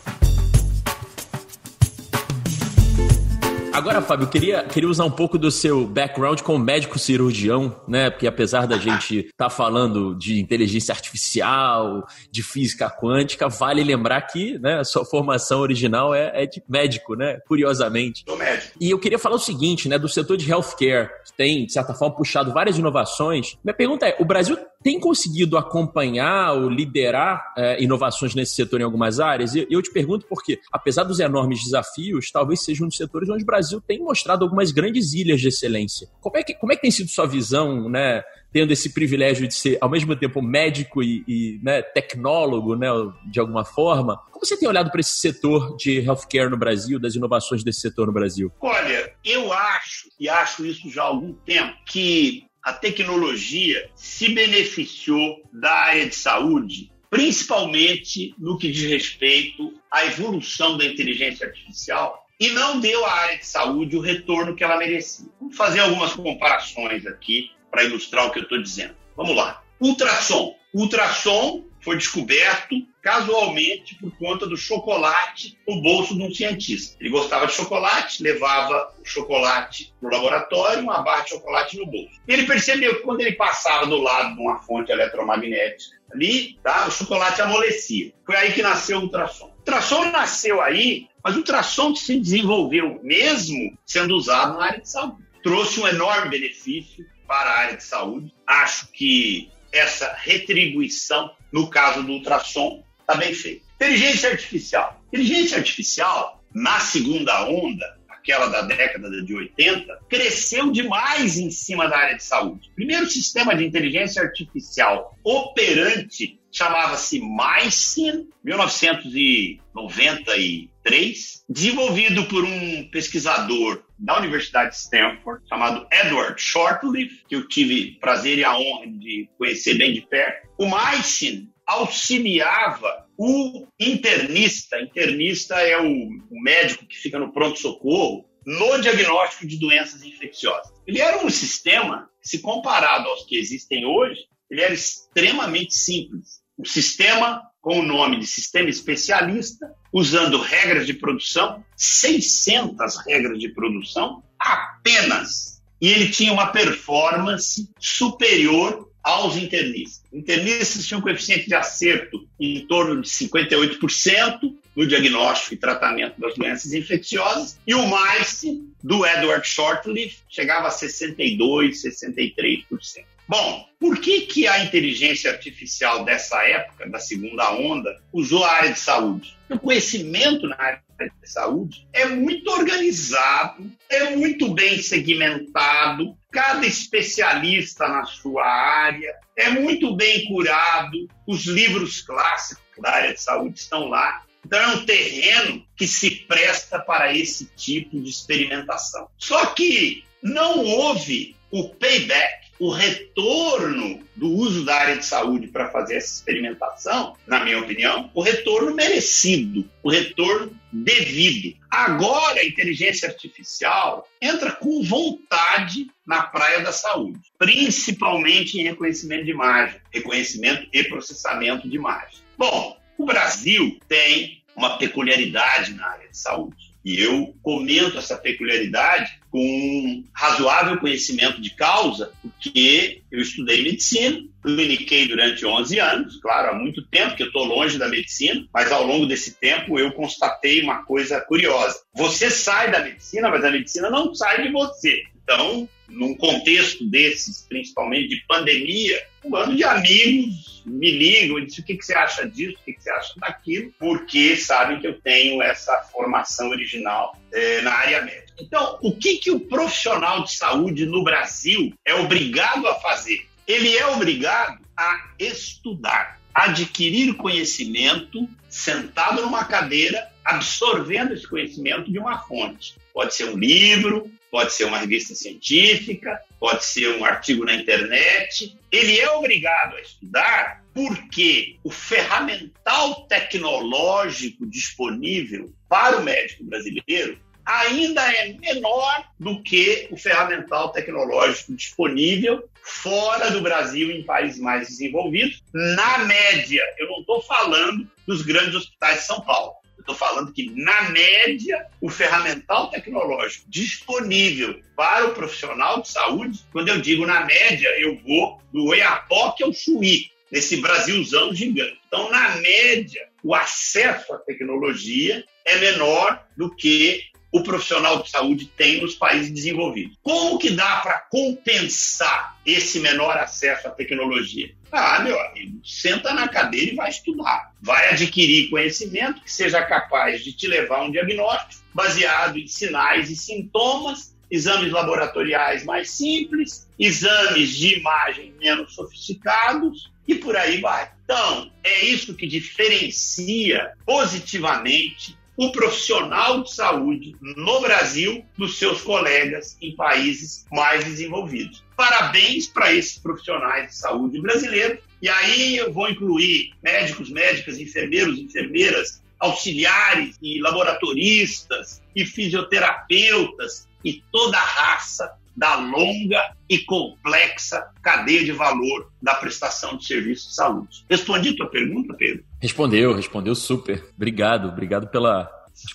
B: Agora, Fábio, eu queria, queria usar um pouco do seu background como médico cirurgião, né? Porque apesar da gente estar tá falando de inteligência artificial, de física quântica, vale lembrar que né, a sua formação original é, é de médico, né? Curiosamente.
C: Sou médico.
B: E eu queria falar o seguinte, né? Do setor de healthcare, que tem, de certa forma, puxado várias inovações. Minha pergunta é: o Brasil tem conseguido acompanhar ou liderar é, inovações nesse setor em algumas áreas? E eu te pergunto porque, apesar dos enormes desafios, talvez seja um dos setores onde o Brasil tem mostrado algumas grandes ilhas de excelência. Como é que, como é que tem sido sua visão, né? Tendo esse privilégio de ser, ao mesmo tempo, médico e, e né, tecnólogo, né, de alguma forma. Como você tem olhado para esse setor de healthcare no Brasil, das inovações desse setor no Brasil?
C: Olha, eu acho, e acho isso já há algum tempo, que a tecnologia se beneficiou da área de saúde principalmente no que diz respeito à evolução da inteligência artificial e não deu à área de saúde o retorno que ela merecia. Vamos fazer algumas comparações aqui para ilustrar o que eu estou dizendo. Vamos lá. Ultrassom. Ultrassom foi descoberto casualmente por conta do chocolate no bolso de um cientista. Ele gostava de chocolate, levava o chocolate para o laboratório, uma barra de chocolate no bolso. E ele percebeu que quando ele passava do lado de uma fonte eletromagnética ali, tá, o chocolate amolecia. Foi aí que nasceu o ultrassom. O ultrassom nasceu aí, mas o ultrassom se desenvolveu mesmo sendo usado na área de saúde. Trouxe um enorme benefício para a área de saúde. Acho que essa retribuição, no caso do ultrassom, está bem feita. Inteligência artificial. Inteligência artificial, na segunda onda, aquela da década de 80, cresceu demais em cima da área de saúde. O primeiro sistema de inteligência artificial operante chamava-se MySyn, 1993, desenvolvido por um pesquisador da Universidade de Stanford, chamado Edward Shortleaf, que eu tive prazer e a honra de conhecer bem de perto. O MySyn auxiliava o internista, internista é o, o médico que fica no pronto-socorro, no diagnóstico de doenças infecciosas. Ele era um sistema, se comparado aos que existem hoje, ele era extremamente simples. Um sistema com o nome de sistema especialista, usando regras de produção, 600 regras de produção apenas. E ele tinha uma performance superior aos internistas. Internistas tinham um coeficiente de acerto em torno de 58% no diagnóstico e tratamento das doenças infecciosas, e o mais do Edward Shortleaf chegava a 62%, 63%. Bom, por que, que a inteligência artificial dessa época, da segunda onda, usou a área de saúde? O conhecimento na área de saúde é muito organizado, é muito bem segmentado, cada especialista na sua área, é muito bem curado, os livros clássicos da área de saúde estão lá. Então é um terreno que se presta para esse tipo de experimentação. Só que não houve o payback o retorno do uso da área de saúde para fazer essa experimentação, na minha opinião, o retorno merecido, o retorno devido. Agora a inteligência artificial entra com vontade na praia da saúde, principalmente em reconhecimento de imagem, reconhecimento e processamento de imagem. Bom, o Brasil tem uma peculiaridade na área de saúde. E eu comento essa peculiaridade com razoável conhecimento de causa, porque eu estudei medicina, cliniquei durante 11 anos, claro, há muito tempo que eu estou longe da medicina, mas ao longo desse tempo eu constatei uma coisa curiosa. Você sai da medicina, mas a medicina não sai de você. Então, num contexto desses, principalmente de pandemia, um bando de amigos me ligam e dizem o que, que você acha disso, o que, que você acha daquilo, porque sabem que eu tenho essa formação original é, na área médica. Então, o que, que o profissional de saúde no Brasil é obrigado a fazer? Ele é obrigado a estudar, adquirir conhecimento, sentado numa cadeira, absorvendo esse conhecimento de uma fonte. Pode ser um livro, pode ser uma revista científica, pode ser um artigo na internet. Ele é obrigado a estudar porque o ferramental tecnológico disponível para o médico brasileiro ainda é menor do que o ferramental tecnológico disponível fora do Brasil em países mais desenvolvidos, na média. Eu não estou falando dos grandes hospitais de São Paulo. Estou falando que, na média, o ferramental tecnológico disponível para o profissional de saúde, quando eu digo na média, eu vou do Oiapoque ao Chuí, nesse Brasilzão gigante. Então, na média, o acesso à tecnologia é menor do que o profissional de saúde tem nos países desenvolvidos. Como que dá para compensar esse menor acesso à tecnologia? Ah, meu amigo, senta na cadeira e vai estudar. Vai adquirir conhecimento que seja capaz de te levar a um diagnóstico baseado em sinais e sintomas, exames laboratoriais mais simples, exames de imagem menos sofisticados e por aí vai. Então, é isso que diferencia positivamente o profissional de saúde no Brasil dos seus colegas em países mais desenvolvidos. Parabéns para esses profissionais de saúde brasileiros. E aí eu vou incluir médicos, médicas, enfermeiros, enfermeiras, auxiliares e laboratoristas e fisioterapeutas e toda a raça da longa e complexa cadeia de valor da prestação de serviços de saúde. Respondi a tua pergunta, Pedro?
B: Respondeu, respondeu super. Obrigado, obrigado pela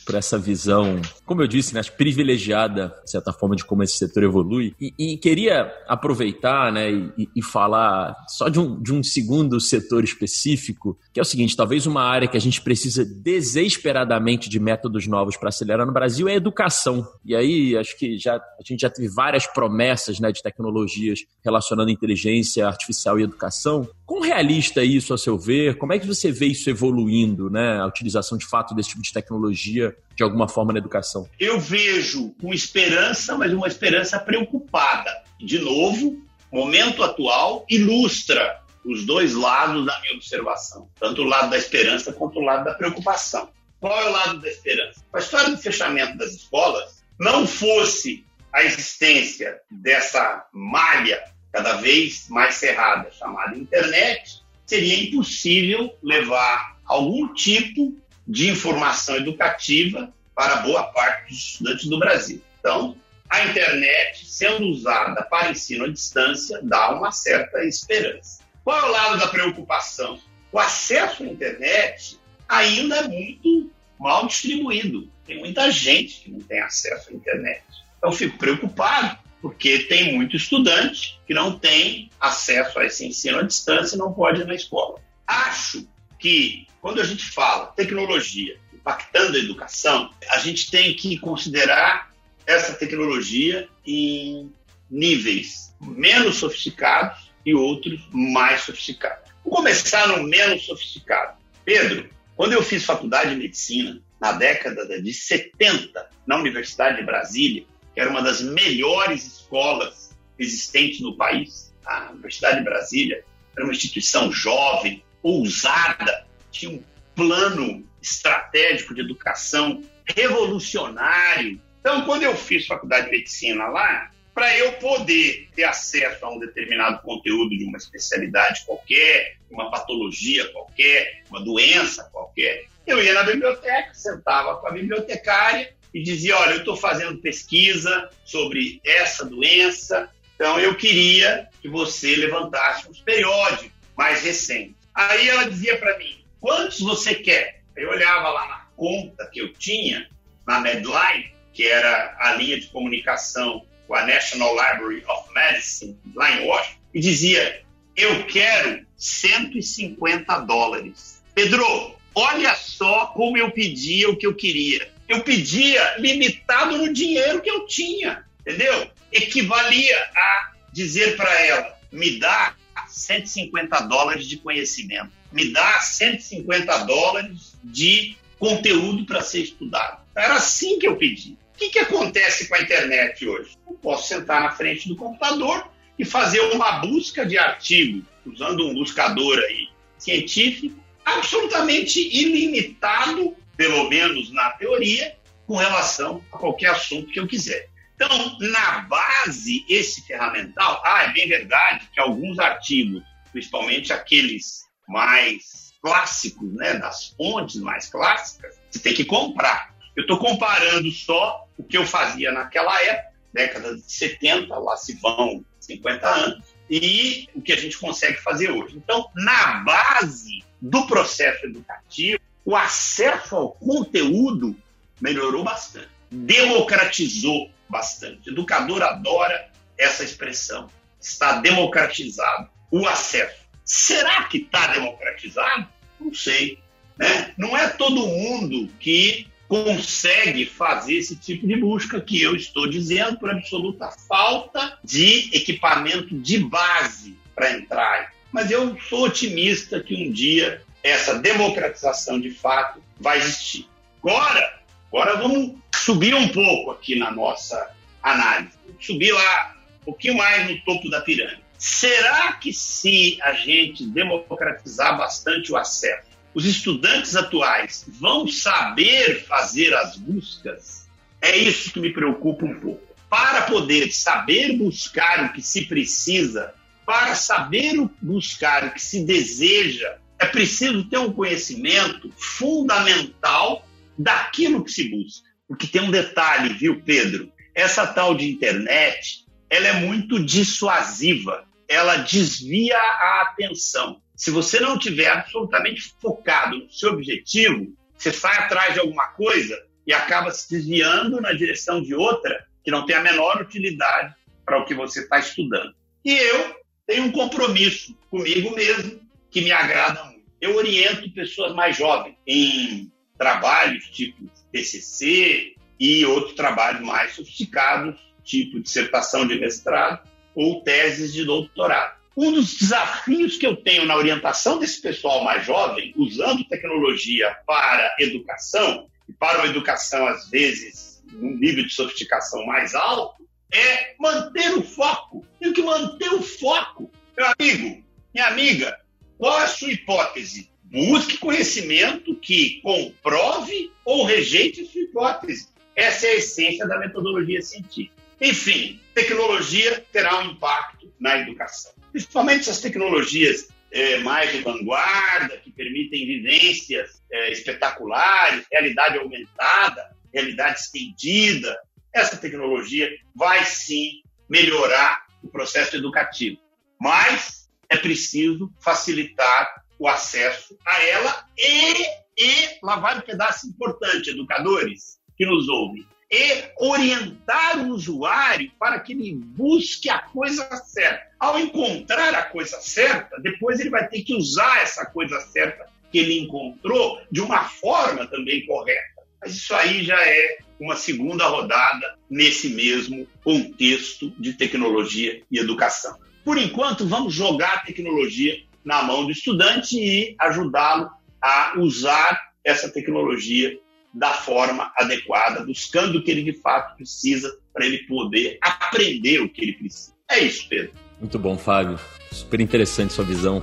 B: por essa visão, como eu disse, né, privilegiada, de certa forma, de como esse setor evolui. E, e queria aproveitar né, e, e, falar só de um, de um segundo setor específico, que é o seguinte: talvez uma área que a gente precisa desesperadamente de métodos novos para acelerar no Brasil é a educação. E aí, acho que já, a gente já teve várias promessas né, de tecnologias relacionando inteligência artificial e educação. Quão realista é isso, a seu ver? Como é que você vê isso evoluindo, né? A utilização de fato desse tipo de tecnologia de alguma forma na educação?
C: Eu vejo com esperança, mas uma esperança preocupada. De novo, momento atual ilustra os dois lados da minha observação, tanto o lado da esperança quanto o lado da preocupação. Qual é o lado da esperança? A história do fechamento das escolas não fosse a existência dessa malha cada vez mais cerrada, chamada internet, seria impossível levar algum tipo de informação educativa para boa parte dos estudantes do Brasil. Então, a internet, sendo usada para ensino à distância, dá uma certa esperança. Qual é o lado da preocupação? O acesso à internet ainda é muito mal distribuído. Tem muita gente que não tem acesso à internet. Então, fico preocupado porque tem muito estudante que não tem acesso a esse ensino à distância e não pode ir na escola. Acho que quando a gente fala tecnologia impactando a educação, a gente tem que considerar essa tecnologia em níveis menos sofisticados e outros mais sofisticados. Vou começar no menos sofisticado. Pedro, quando eu fiz faculdade de medicina, na década de 70, na Universidade de Brasília, que era uma das melhores escolas existentes no país. A Universidade de Brasília era uma instituição jovem, ousada, tinha um plano estratégico de educação revolucionário. Então, quando eu fiz faculdade de medicina lá, para eu poder ter acesso a um determinado conteúdo de uma especialidade qualquer, uma patologia qualquer, uma doença qualquer, eu ia na biblioteca, sentava com a bibliotecária e dizia: Olha, eu estou fazendo pesquisa sobre essa doença, então eu queria que você levantasse uns periódicos mais recentes. Aí ela dizia para mim: Quantos você quer? Eu olhava lá na conta que eu tinha, na Medline, que era a linha de comunicação com a National Library of Medicine, lá em Washington, e dizia: Eu quero 150 dólares. Pedro, olha só como eu pedia o que eu queria eu pedia limitado no dinheiro que eu tinha, entendeu? Equivalia a dizer para ela: me dá 150 dólares de conhecimento, me dá 150 dólares de conteúdo para ser estudado. Era assim que eu pedi. O que, que acontece com a internet hoje? Eu posso sentar na frente do computador e fazer uma busca de artigo, usando um buscador aí científico, absolutamente ilimitado pelo menos na teoria, com relação a qualquer assunto que eu quiser. Então, na base, esse ferramental, ah, é bem verdade que alguns artigos, principalmente aqueles mais clássicos, né, das fontes mais clássicas, você tem que comprar. Eu estou comparando só o que eu fazia naquela época, década de 70, lá se vão 50 anos, e o que a gente consegue fazer hoje. Então, na base do processo educativo, o acesso ao conteúdo melhorou bastante, democratizou bastante. O educador adora essa expressão. Está democratizado o acesso. Será que está democratizado? Não sei. Né? Não é todo mundo que consegue fazer esse tipo de busca que eu estou dizendo por absoluta falta de equipamento de base para entrar. Mas eu sou otimista que um dia essa democratização de fato vai existir. Agora, agora vamos subir um pouco aqui na nossa análise, subir lá um pouquinho mais no topo da pirâmide. Será que se a gente democratizar bastante o acesso, os estudantes atuais vão saber fazer as buscas? É isso que me preocupa um pouco. Para poder saber buscar o que se precisa, para saber buscar o que se deseja, é preciso ter um conhecimento fundamental daquilo que se busca. Porque tem um detalhe, viu, Pedro? Essa tal de internet, ela é muito dissuasiva, ela desvia a atenção. Se você não tiver absolutamente focado no seu objetivo, você sai atrás de alguma coisa e acaba se desviando na direção de outra que não tem a menor utilidade para o que você está estudando. E eu tenho um compromisso comigo mesmo que me agrada muito. Eu oriento pessoas mais jovens em trabalhos tipo TCC e outros trabalhos mais sofisticados, tipo dissertação de mestrado ou teses de doutorado. Um dos desafios que eu tenho na orientação desse pessoal mais jovem, usando tecnologia para educação, e para uma educação, às vezes, num nível de sofisticação mais alto, é manter o foco. Tem que manter o foco. Meu amigo, minha amiga, qual é a sua hipótese? Busque conhecimento que comprove ou rejeite sua hipótese. Essa é a essência da metodologia científica. Enfim, tecnologia terá um impacto na educação principalmente essas tecnologias é, mais de vanguarda, que permitem vivências é, espetaculares, realidade aumentada, realidade estendida. Essa tecnologia vai sim melhorar o processo educativo, mas é preciso facilitar o acesso a ela e, e vai um pedaço importante, educadores que nos ouvem, e orientar o usuário para que ele busque a coisa certa. Ao encontrar a coisa certa, depois ele vai ter que usar essa coisa certa que ele encontrou de uma forma também correta. Mas isso aí já é uma segunda rodada nesse mesmo contexto de tecnologia e educação. Por enquanto, vamos jogar a tecnologia na mão do estudante e ajudá-lo a usar essa tecnologia da forma adequada, buscando o que ele de fato precisa para ele poder aprender o que ele precisa. É isso, Pedro.
B: Muito bom, Fábio. Super interessante sua visão.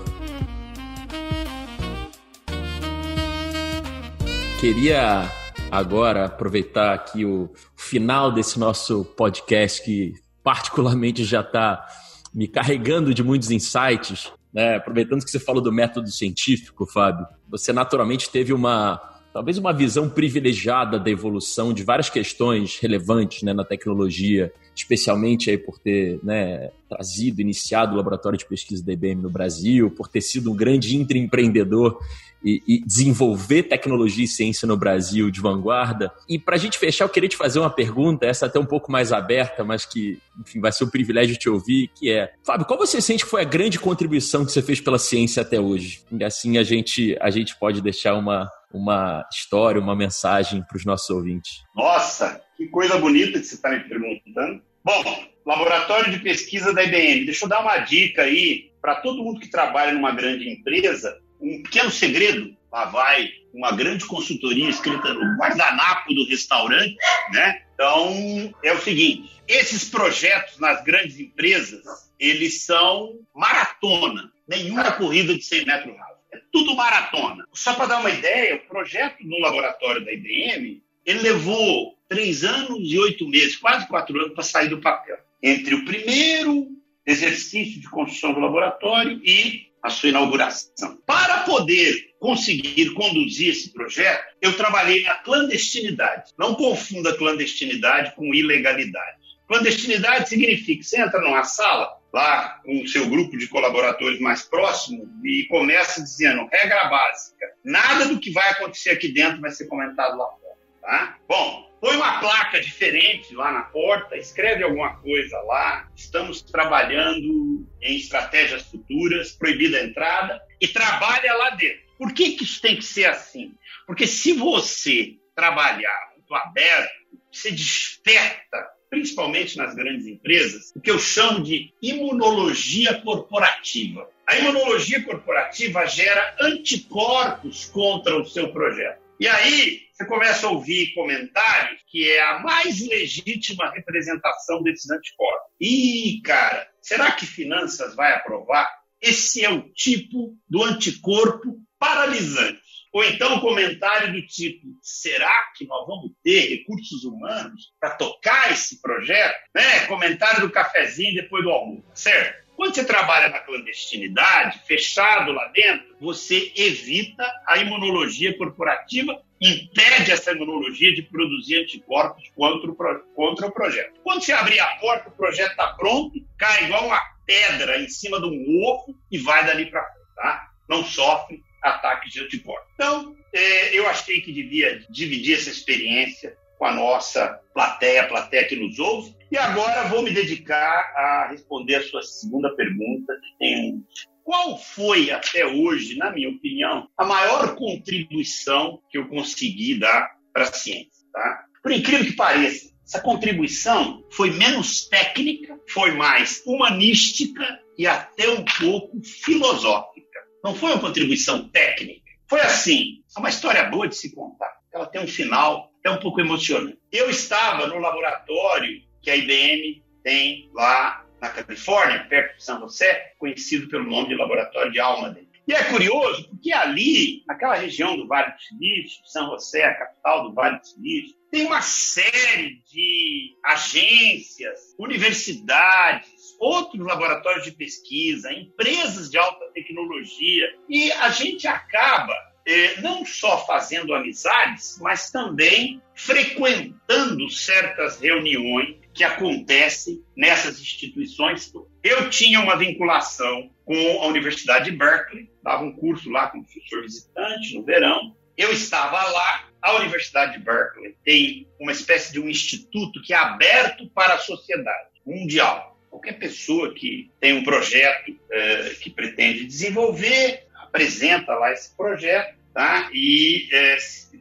B: Queria agora aproveitar aqui o final desse nosso podcast que particularmente já está me carregando de muitos insights, né? Aproveitando que você falou do método científico, Fábio, você naturalmente teve uma talvez uma visão privilegiada da evolução de várias questões relevantes né, na tecnologia, especialmente aí por ter né, trazido, iniciado o laboratório de pesquisa da IBM no Brasil, por ter sido um grande intraempreendedor e, e desenvolver tecnologia e ciência no Brasil de vanguarda. E para a gente fechar, eu queria te fazer uma pergunta, essa até um pouco mais aberta, mas que enfim, vai ser um privilégio te ouvir, que é, Fábio, qual você sente que foi a grande contribuição que você fez pela ciência até hoje? E assim a gente, a gente pode deixar uma, uma história, uma mensagem para os nossos ouvintes?
C: Nossa, que coisa bonita que você está me perguntando. Bom, laboratório de pesquisa da IBM. Deixa eu dar uma dica aí para todo mundo que trabalha numa grande empresa. Um pequeno segredo. Lá vai uma grande consultoria escrita no guardanapo do restaurante, né? Então, é o seguinte, esses projetos nas grandes empresas, eles são maratona, nenhuma corrida de 100 metros rasos é tudo maratona. Só para dar uma ideia, o projeto no laboratório da IBM, ele levou três anos e oito meses, quase quatro anos, para sair do papel. Entre o primeiro exercício de construção do laboratório e a sua inauguração. Para poder conseguir conduzir esse projeto, eu trabalhei na clandestinidade. Não confunda clandestinidade com ilegalidade. Clandestinidade significa que você entra numa sala, lá com o seu grupo de colaboradores mais próximo e começa dizendo regra básica, nada do que vai acontecer aqui dentro vai ser comentado lá fora, tá? Bom, põe uma placa diferente lá na porta, escreve alguma coisa lá, estamos trabalhando em estratégias futuras, proibida a entrada, e trabalha lá dentro. Por que, que isso tem que ser assim? Porque se você trabalhar muito aberto, você desperta principalmente nas grandes empresas, o que eu chamo de imunologia corporativa. A imunologia corporativa gera anticorpos contra o seu projeto. E aí você começa a ouvir comentários que é a mais legítima representação desses anticorpos. Ih, cara, será que finanças vai aprovar? Esse é o tipo do anticorpo paralisante. Ou então o comentário do tipo: será que nós vamos ter recursos humanos para tocar esse projeto? Né? Comentário do cafezinho depois do almoço, certo? Quando você trabalha na clandestinidade, fechado lá dentro, você evita a imunologia corporativa, impede essa imunologia de produzir anticorpos contra o, contra o projeto. Quando você abrir a porta, o projeto está pronto, cai igual uma pedra em cima de um ovo e vai dali para fora. Tá? Não sofre ataques de anticorpos. Então, é, eu achei que devia dividir essa experiência com a nossa plateia, a plateia que nos ouve. E agora vou me dedicar a responder a sua segunda pergunta, que tem um. Qual foi até hoje, na minha opinião, a maior contribuição que eu consegui dar para a ciência? Tá? Por incrível que pareça, essa contribuição foi menos técnica, foi mais humanística e até um pouco filosófica. Não foi uma contribuição técnica. Foi assim, é uma história boa de se contar. Ela tem um final até um pouco emocionante. Eu estava no laboratório que a IBM tem lá na Califórnia, perto de São José, conhecido pelo nome de Laboratório de Almaden. E é curioso porque ali, naquela região do Vale do Silício, São José, a capital do Vale do Silício, tem uma série de agências, universidades, outros laboratórios de pesquisa, empresas de alta tecnologia, e a gente acaba eh, não só fazendo amizades, mas também frequentando certas reuniões que acontecem nessas instituições. Eu tinha uma vinculação com a Universidade de Berkeley, dava um curso lá como professor visitante no verão. Eu estava lá. A Universidade de Berkeley tem uma espécie de um instituto que é aberto para a sociedade mundial qualquer pessoa que tem um projeto é, que pretende desenvolver, apresenta lá esse projeto, tá? E é,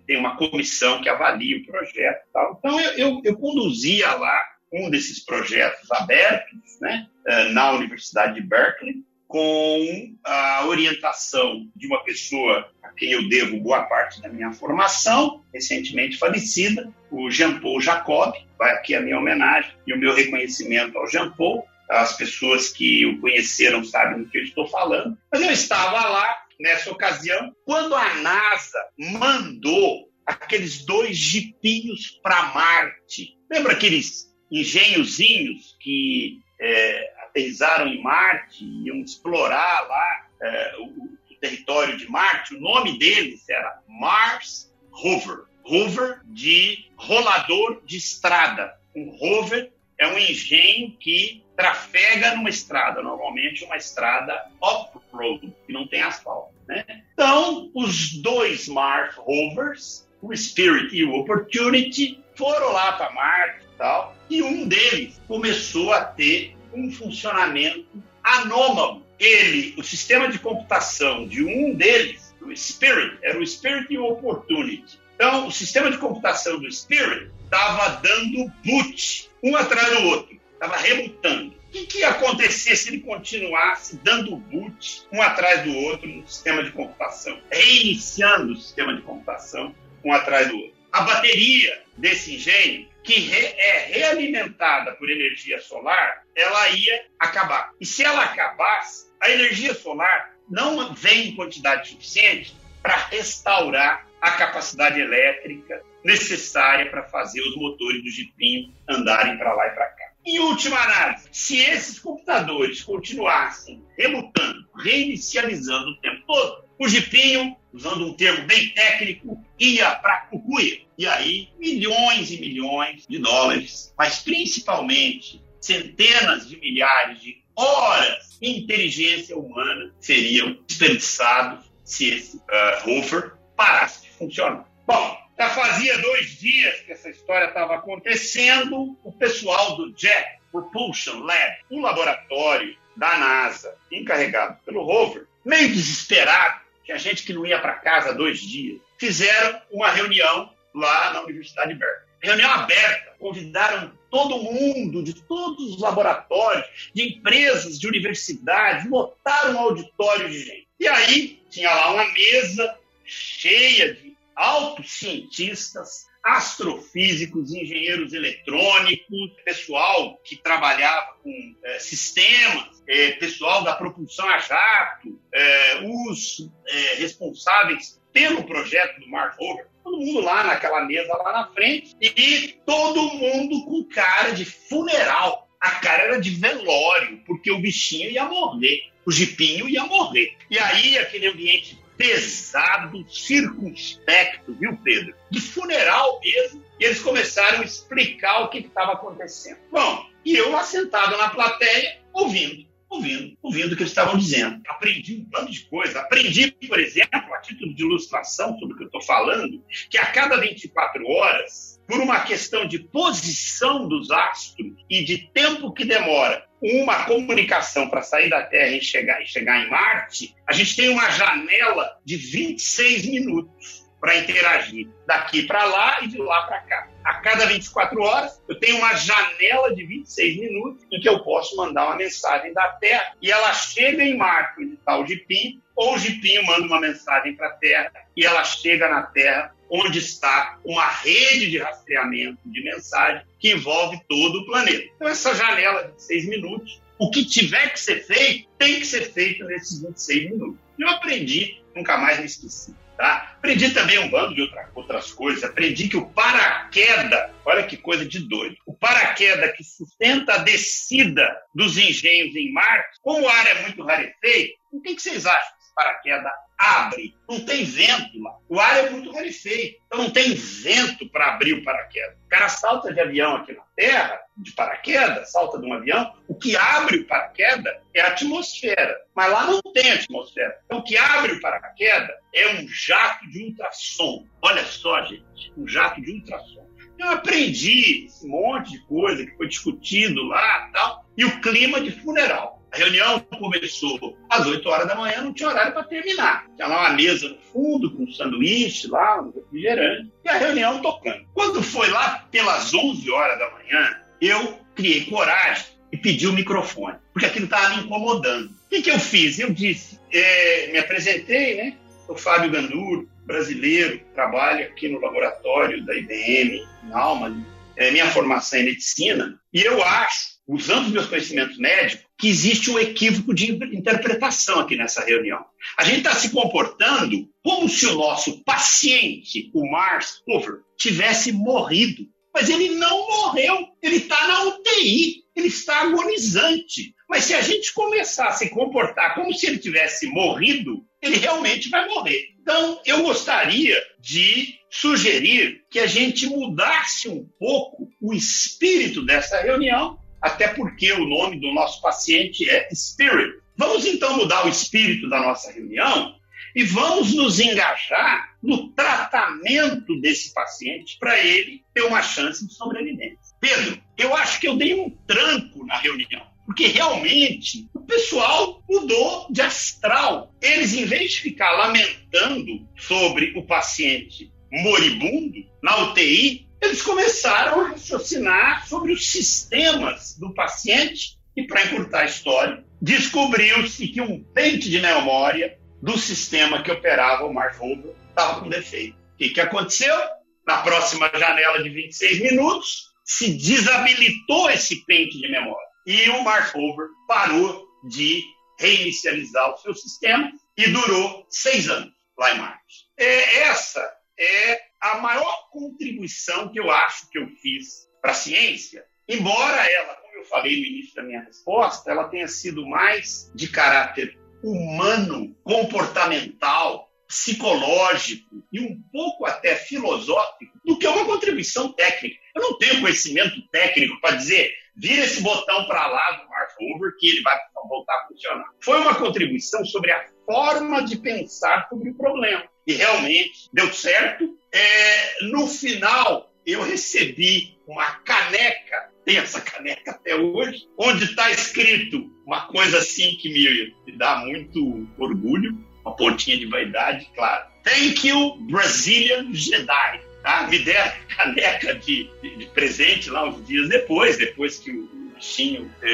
C: tem uma comissão que avalia o projeto. Tá? Então, eu, eu, eu, conduzia lá um desses projetos abertos, né? É, na Universidade de Berkeley, com a orientação de uma pessoa a quem eu devo boa parte da minha formação, recentemente falecida, o Jean-Paul Jacob. Vai aqui a minha homenagem e o meu reconhecimento ao Jean-Paul. As pessoas que o conheceram sabem do que eu estou falando. Mas eu estava lá nessa ocasião quando a NASA mandou aqueles dois jipinhos para Marte. Lembra aqueles engenhozinhos que é, aterrizaram em Marte, iam explorar lá é, o, o, território de Marte. O nome deles era Mars Rover. Rover de rolador de estrada. Um rover é um engenho que trafega numa estrada, normalmente uma estrada off-road, que não tem asfalto. Né? Então, os dois Mars Rovers, o Spirit e o Opportunity, foram lá para Marte tal, e um deles começou a ter um funcionamento anômalo. Ele, o sistema de computação de um deles, o Spirit, era o Spirit e o Opportunity. Então, o sistema de computação do Spirit estava dando boot um atrás do outro, estava rebutando. O que, que ia acontecer se ele continuasse dando boot um atrás do outro no sistema de computação, reiniciando o sistema de computação um atrás do outro? A bateria desse engenho que re, é realimentada por energia solar, ela ia acabar. E se ela acabasse, a energia solar não vem em quantidade suficiente para restaurar a capacidade elétrica necessária para fazer os motores do jipinho andarem para lá e para cá. Em última análise, se esses computadores continuassem remutando, reinicializando o tempo todo, o jipinho, usando um termo bem técnico, ia para a cucuia. E aí, milhões e milhões de dólares, mas principalmente centenas de milhares de horas de inteligência humana seriam desperdiçados se esse uh, rover parasse de funcionar. Bom, já fazia dois dias que essa história estava acontecendo. O pessoal do Jet Propulsion Lab, um laboratório da NASA, encarregado pelo rover, meio desesperado, tinha gente que não ia para casa dois dias, fizeram uma reunião lá na Universidade de Berkeley. Reunião aberta, convidaram todo mundo de todos os laboratórios, de empresas, de universidades, lotaram um auditório de gente. E aí tinha lá uma mesa cheia de altos cientistas, astrofísicos, engenheiros eletrônicos, pessoal que trabalhava com é, sistemas, é, pessoal da propulsão a jato, é, os responsáveis pelo projeto do Mark Rover. Todo mundo lá naquela mesa lá na frente e todo mundo com cara de funeral. A cara era de velório, porque o bichinho ia morrer, o jipinho ia morrer. E aí aquele ambiente pesado, circunspecto, viu, Pedro? De funeral mesmo. E eles começaram a explicar o que estava acontecendo. Bom, e eu lá sentado na plateia, ouvindo ouvindo, ouvindo o que eles estavam dizendo. Aprendi um tanto de coisa. Aprendi, por exemplo, a título de ilustração sobre o que eu estou falando, que a cada 24 horas, por uma questão de posição dos astros e de tempo que demora uma comunicação para sair da Terra e chegar, e chegar em Marte, a gente tem uma janela de 26 minutos para interagir daqui para lá e de lá para cá a cada 24 horas, eu tenho uma janela de 26 minutos em que eu posso mandar uma mensagem da Terra e ela chega em Marte, onde está o Jipim, ou o Jipinho manda uma mensagem para a Terra e ela chega na Terra, onde está uma rede de rastreamento de mensagem que envolve todo o planeta. Então, essa janela de 26 minutos, o que tiver que ser feito, tem que ser feito nesses 26 minutos. Eu aprendi, nunca mais me esqueci. Tá? Aprendi também um bando de outra, outras coisas. Aprendi que o paraquedas, olha que coisa de doido, o paraquedas que sustenta a descida dos engenhos em Marte, como o ar é muito rarefeito, o que, que vocês acham paraquedas abre? Não tem vento lá. O ar é muito rarefeito, então não tem vento para abrir o paraquedas. O cara salta de avião aqui na Terra, de paraquedas, salta de um avião, o que abre o paraquedas é a atmosfera. Mas lá não tem atmosfera. Então, o que abre o paraquedas é um jato de ultrassom. Olha só, gente, um jato de ultrassom. Eu aprendi esse monte de coisa que foi discutido lá tal, e o clima de funeral. A reunião começou às 8 horas da manhã, não tinha horário para terminar. Tinha lá uma mesa no fundo, com um sanduíche lá, um refrigerante, e a reunião tocando. Quando foi lá pelas 11 horas da manhã, eu criei coragem e pedi o microfone, porque aquilo estava me incomodando. O que, que eu fiz? Eu disse, é, me apresentei, né? Sou Fábio Ganduro, brasileiro, trabalho aqui no laboratório da IBM, em Alma. É, minha formação é medicina, e eu acho, usando os meus conhecimentos médicos, que existe um equívoco de interpretação aqui nessa reunião. A gente está se comportando como se o nosso paciente, o Mars Hoover, tivesse morrido mas ele não morreu, ele está na UTI, ele está agonizante. Mas se a gente começar a se comportar como se ele tivesse morrido, ele realmente vai morrer. Então, eu gostaria de sugerir que a gente mudasse um pouco o espírito dessa reunião, até porque o nome do nosso paciente é Spirit. Vamos então mudar o espírito da nossa reunião e vamos nos engajar no tratamento desse paciente para ele ter uma chance de sobrevivência. Pedro, eu acho que eu dei um tranco na reunião, porque realmente o pessoal mudou de astral. Eles, em vez de ficar lamentando sobre o paciente moribundo na UTI, eles começaram a raciocinar sobre os sistemas do paciente e, para encurtar a história, descobriu-se que um pente de memória do sistema que operava o Mark Rover estava com defeito. O que, que aconteceu? Na próxima janela de 26 minutos, se desabilitou esse pente de memória. E o Mark Rover parou de reinicializar o seu sistema e durou seis anos lá em Marte. É, essa é a maior contribuição que eu acho que eu fiz para a ciência, embora ela, como eu falei no início da minha resposta, ela tenha sido mais de caráter humano, comportamental, psicológico e um pouco até filosófico do que uma contribuição técnica. Eu não tenho conhecimento técnico para dizer vira esse botão para lá do Mark Over que ele vai voltar a funcionar. Foi uma contribuição sobre a forma de pensar sobre o problema. E realmente deu certo. É, no final, eu recebi uma caneca, tem essa caneca até hoje, onde está escrito uma coisa assim que me, me dá muito orgulho, uma pontinha de vaidade, claro. Thank you, Brazilian Jedi. Tá? Me deram caneca de, de, de, presente lá uns dias depois, depois que o bichinho é,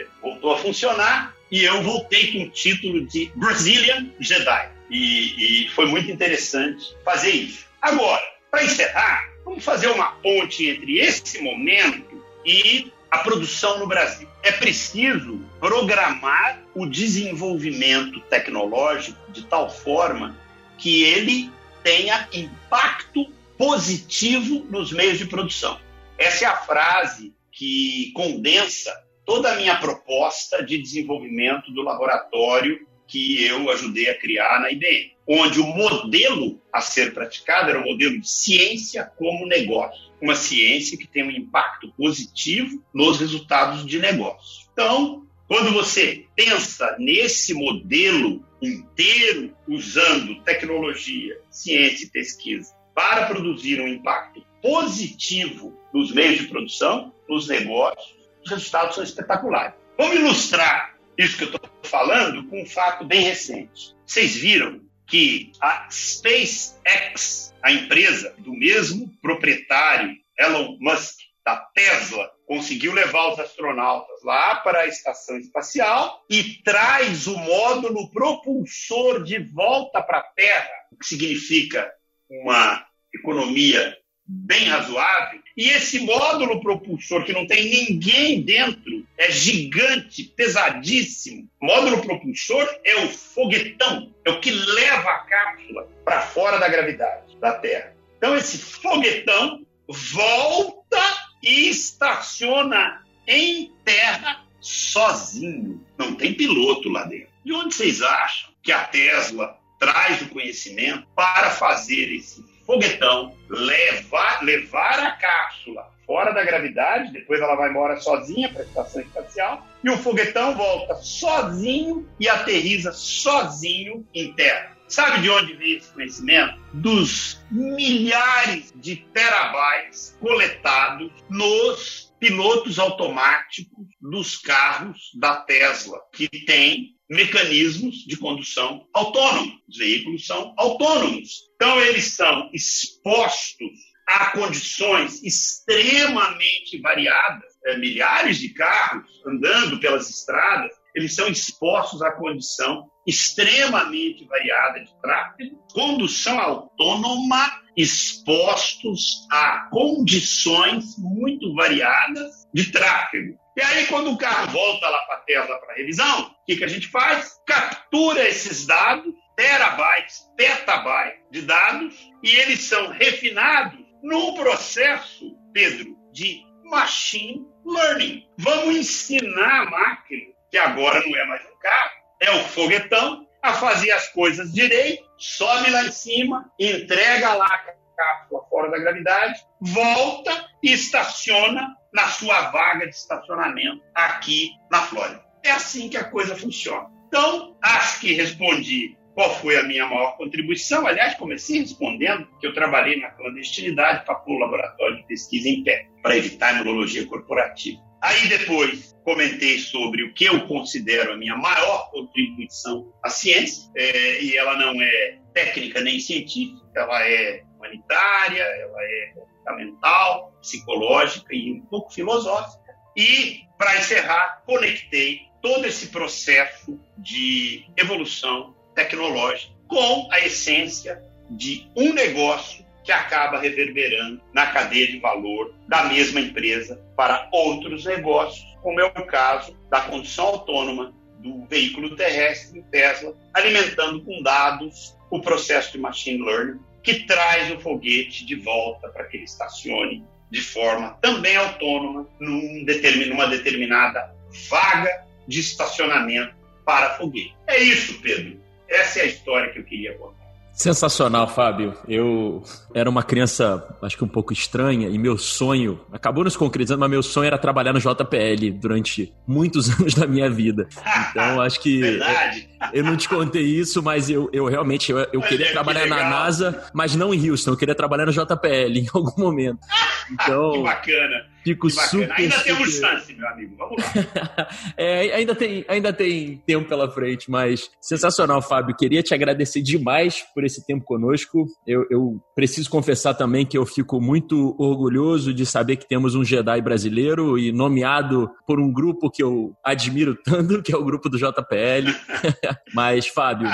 C: é, voltou a funcionar, e eu voltei com o título de Brazilian Jedi. E, e foi muito interessante fazer isso. Agora, para encerrar, vamos fazer uma ponte entre esse momento e a produção no Brasil. É preciso programar o desenvolvimento tecnológico de tal forma que ele tenha impacto positivo nos meios de produção. Essa é a frase que condensa toda a minha proposta de desenvolvimento do laboratório que eu ajudei a criar na IBM, onde o modelo a ser praticado era o modelo de ciência como negócio, uma ciência que tem um impacto positivo nos resultados de negócio. Então, quando você pensa nesse modelo inteiro, usando tecnologia, ciência e pesquisa para produzir um impacto positivo nos meios de produção, nos negócios, os resultados são espetaculares. Vamos ilustrar isso que eu estou falando com um fato bem recente. Vocês viram que a SpaceX, a empresa do mesmo proprietário, Elon Musk, da Tesla, conseguiu levar os astronautas lá para a estação espacial e traz o módulo propulsor de volta para a Terra, o que significa uma economia bem razoável. E esse módulo propulsor, que não tem ninguém dentro, é gigante, pesadíssimo. Módulo propulsor é o foguetão, é o que leva a cápsula para fora da gravidade da Terra. Então, esse foguetão volta e estaciona em terra sozinho. Não tem piloto lá dentro. De onde vocês acham que a Tesla traz o conhecimento para fazer esse foguetão, levar, levar a cápsula fora da gravidade, depois ela vai embora sozinha para a estação espacial, e o foguetão volta sozinho e aterriza sozinho em terra. Sabe de onde veio esse conhecimento? Dos milhares de terabytes coletados nos pilotos automáticos dos carros da Tesla, que tem mecanismos de condução autônomos. Os veículos são autônomos. Então, eles são expostos a condições extremamente variadas. É, milhares de carros andando pelas estradas, eles são expostos à condição extremamente variada de tráfego, condução autônoma, expostos a condições muito variadas de tráfego. E aí, quando o carro volta lá para a Tesla para revisão, o que, que a gente faz? Captura esses dados, terabytes, petabytes de dados, e eles são refinados num processo, Pedro, de machine learning. Vamos ensinar a máquina, que agora não é mais um carro, é um foguetão, a fazer as coisas direito, sobe lá em cima, entrega lá a cápsula fora da gravidade, volta e estaciona na sua vaga de estacionamento aqui na Flórida. É assim que a coisa funciona. Então, acho que respondi qual foi a minha maior contribuição. Aliás, comecei respondendo que eu trabalhei na clandestinidade para pôr o laboratório de pesquisa em pé, para evitar a neurologia corporativa. Aí depois comentei sobre o que eu considero a minha maior contribuição à ciência, é, e ela não é técnica nem científica, ela é humanitária, ela é comportamental, psicológica e um pouco filosófica. E, para encerrar, conectei todo esse processo de evolução tecnológica com a essência de um negócio que acaba reverberando na cadeia de valor da mesma empresa para outros negócios, como é o caso da condução autônoma do veículo terrestre Tesla, alimentando com dados o processo de machine learning que traz o foguete de volta para que ele estacione de forma também autônoma num numa determinada vaga de estacionamento para foguete. É isso, Pedro. Essa é a história que eu queria contar.
B: Sensacional, Fábio. Eu era uma criança, acho que um pouco estranha, e meu sonho, acabou nos concretizando, mas meu sonho era trabalhar no JPL durante muitos anos da minha vida. Então, acho que.
C: Verdade.
B: Eu, eu não te contei isso, mas eu, eu realmente eu, eu queria trabalhar que na NASA, mas não em Houston, eu queria trabalhar no JPL em algum momento. Então,
C: que bacana.
B: Fico super.
C: Ainda temos chance, meu amigo. Vamos lá.
B: é, ainda, tem, ainda tem tempo pela frente, mas sensacional, Fábio. Queria te agradecer demais por esse tempo conosco. Eu, eu preciso confessar também que eu fico muito orgulhoso de saber que temos um Jedi brasileiro e nomeado por um grupo que eu admiro tanto, que é o grupo do JPL. mas, Fábio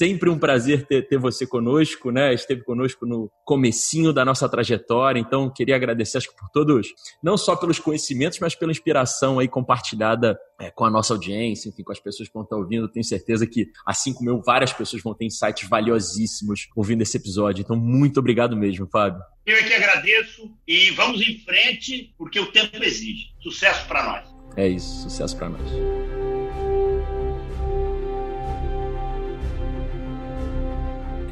B: Sempre um prazer ter, ter você conosco, né? Esteve conosco no comecinho da nossa trajetória, então queria agradecer acho que por todos, não só pelos conhecimentos, mas pela inspiração aí compartilhada é, com a nossa audiência, enfim, com as pessoas que vão estar ouvindo. Tenho certeza que, assim como eu, várias pessoas vão ter insights valiosíssimos ouvindo esse episódio. Então, muito obrigado mesmo, Fábio.
C: Eu é que agradeço e vamos em frente, porque o tempo exige. Sucesso para nós.
B: É isso, sucesso para nós.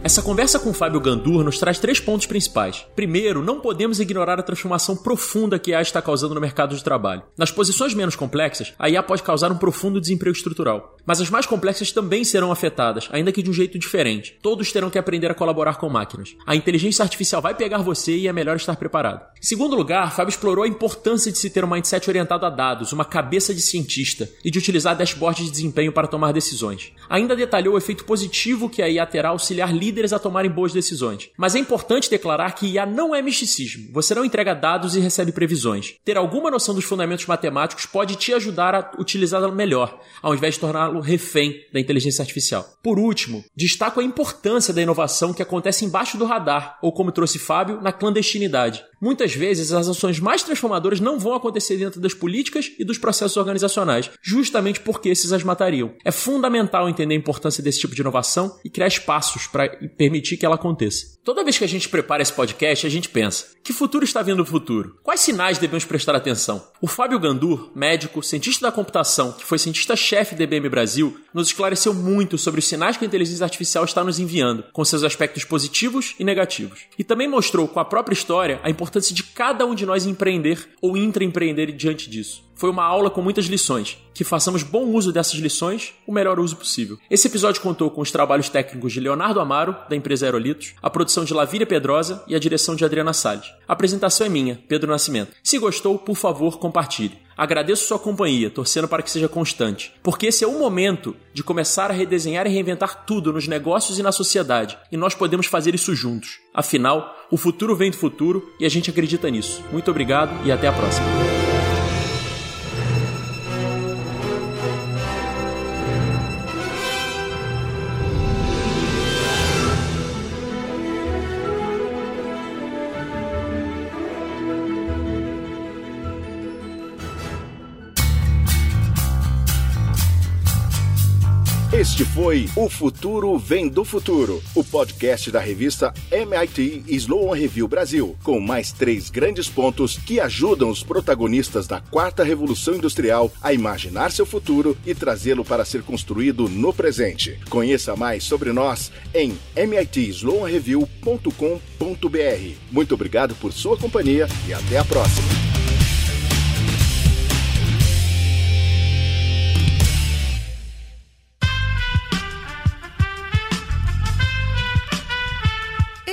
B: Essa conversa com Fábio Gandur nos traz três pontos principais. Primeiro, não podemos ignorar a transformação profunda que a IA está causando no mercado de trabalho. Nas posições menos complexas, a IA pode causar um profundo desemprego estrutural. Mas as mais complexas também serão afetadas, ainda que de um jeito diferente. Todos terão que aprender a colaborar com máquinas. A inteligência artificial vai pegar você e é melhor estar preparado. Em segundo lugar, Fábio explorou a importância de se ter um mindset orientado a dados, uma cabeça de cientista e de utilizar dashboards de desempenho para tomar decisões. Ainda detalhou o efeito positivo que a IA terá auxiliar líderes a tomarem boas decisões. Mas é importante declarar que IA não é misticismo. Você não entrega dados e recebe previsões. Ter alguma noção dos fundamentos matemáticos pode te ajudar a utilizá-la melhor, ao invés de torná-lo refém da inteligência artificial. Por último, destaco a importância da inovação que acontece embaixo do radar, ou como trouxe Fábio, na clandestinidade. Muitas vezes as ações mais transformadoras não vão acontecer dentro das políticas e dos processos organizacionais, justamente porque esses as matariam. É fundamental entender a importância desse tipo de inovação e criar espaços para permitir que ela aconteça. Toda vez que a gente prepara esse podcast, a gente pensa: que futuro está vindo o futuro? Quais sinais devemos prestar atenção? O Fábio Gandur, médico, cientista da computação, que foi cientista-chefe da IBM Brasil, nos esclareceu muito sobre os sinais que a inteligência artificial está nos enviando, com seus aspectos positivos e negativos. E também mostrou com a própria história a importância importância de cada um de nós empreender ou intraempreender diante disso. Foi uma aula com muitas lições. Que façamos bom uso dessas lições, o melhor uso possível. Esse episódio contou com os trabalhos técnicos de Leonardo Amaro, da empresa Aerolitos, a produção de Lavíria Pedrosa e a direção de Adriana Salles. A apresentação é minha, Pedro Nascimento. Se gostou, por favor, compartilhe. Agradeço sua companhia, torcendo para que seja constante, porque esse é o momento de começar a redesenhar e reinventar tudo nos negócios e na sociedade, e nós podemos fazer isso juntos. Afinal, o futuro vem do futuro e a gente acredita nisso. Muito obrigado e até a próxima.
A: Foi O Futuro Vem do Futuro, o podcast da revista MIT Sloan Review Brasil, com mais três grandes pontos que ajudam os protagonistas da quarta revolução industrial a imaginar seu futuro e trazê-lo para ser construído no presente. Conheça mais sobre nós em mitsloanreview.com.br. Muito obrigado por sua companhia e até a próxima.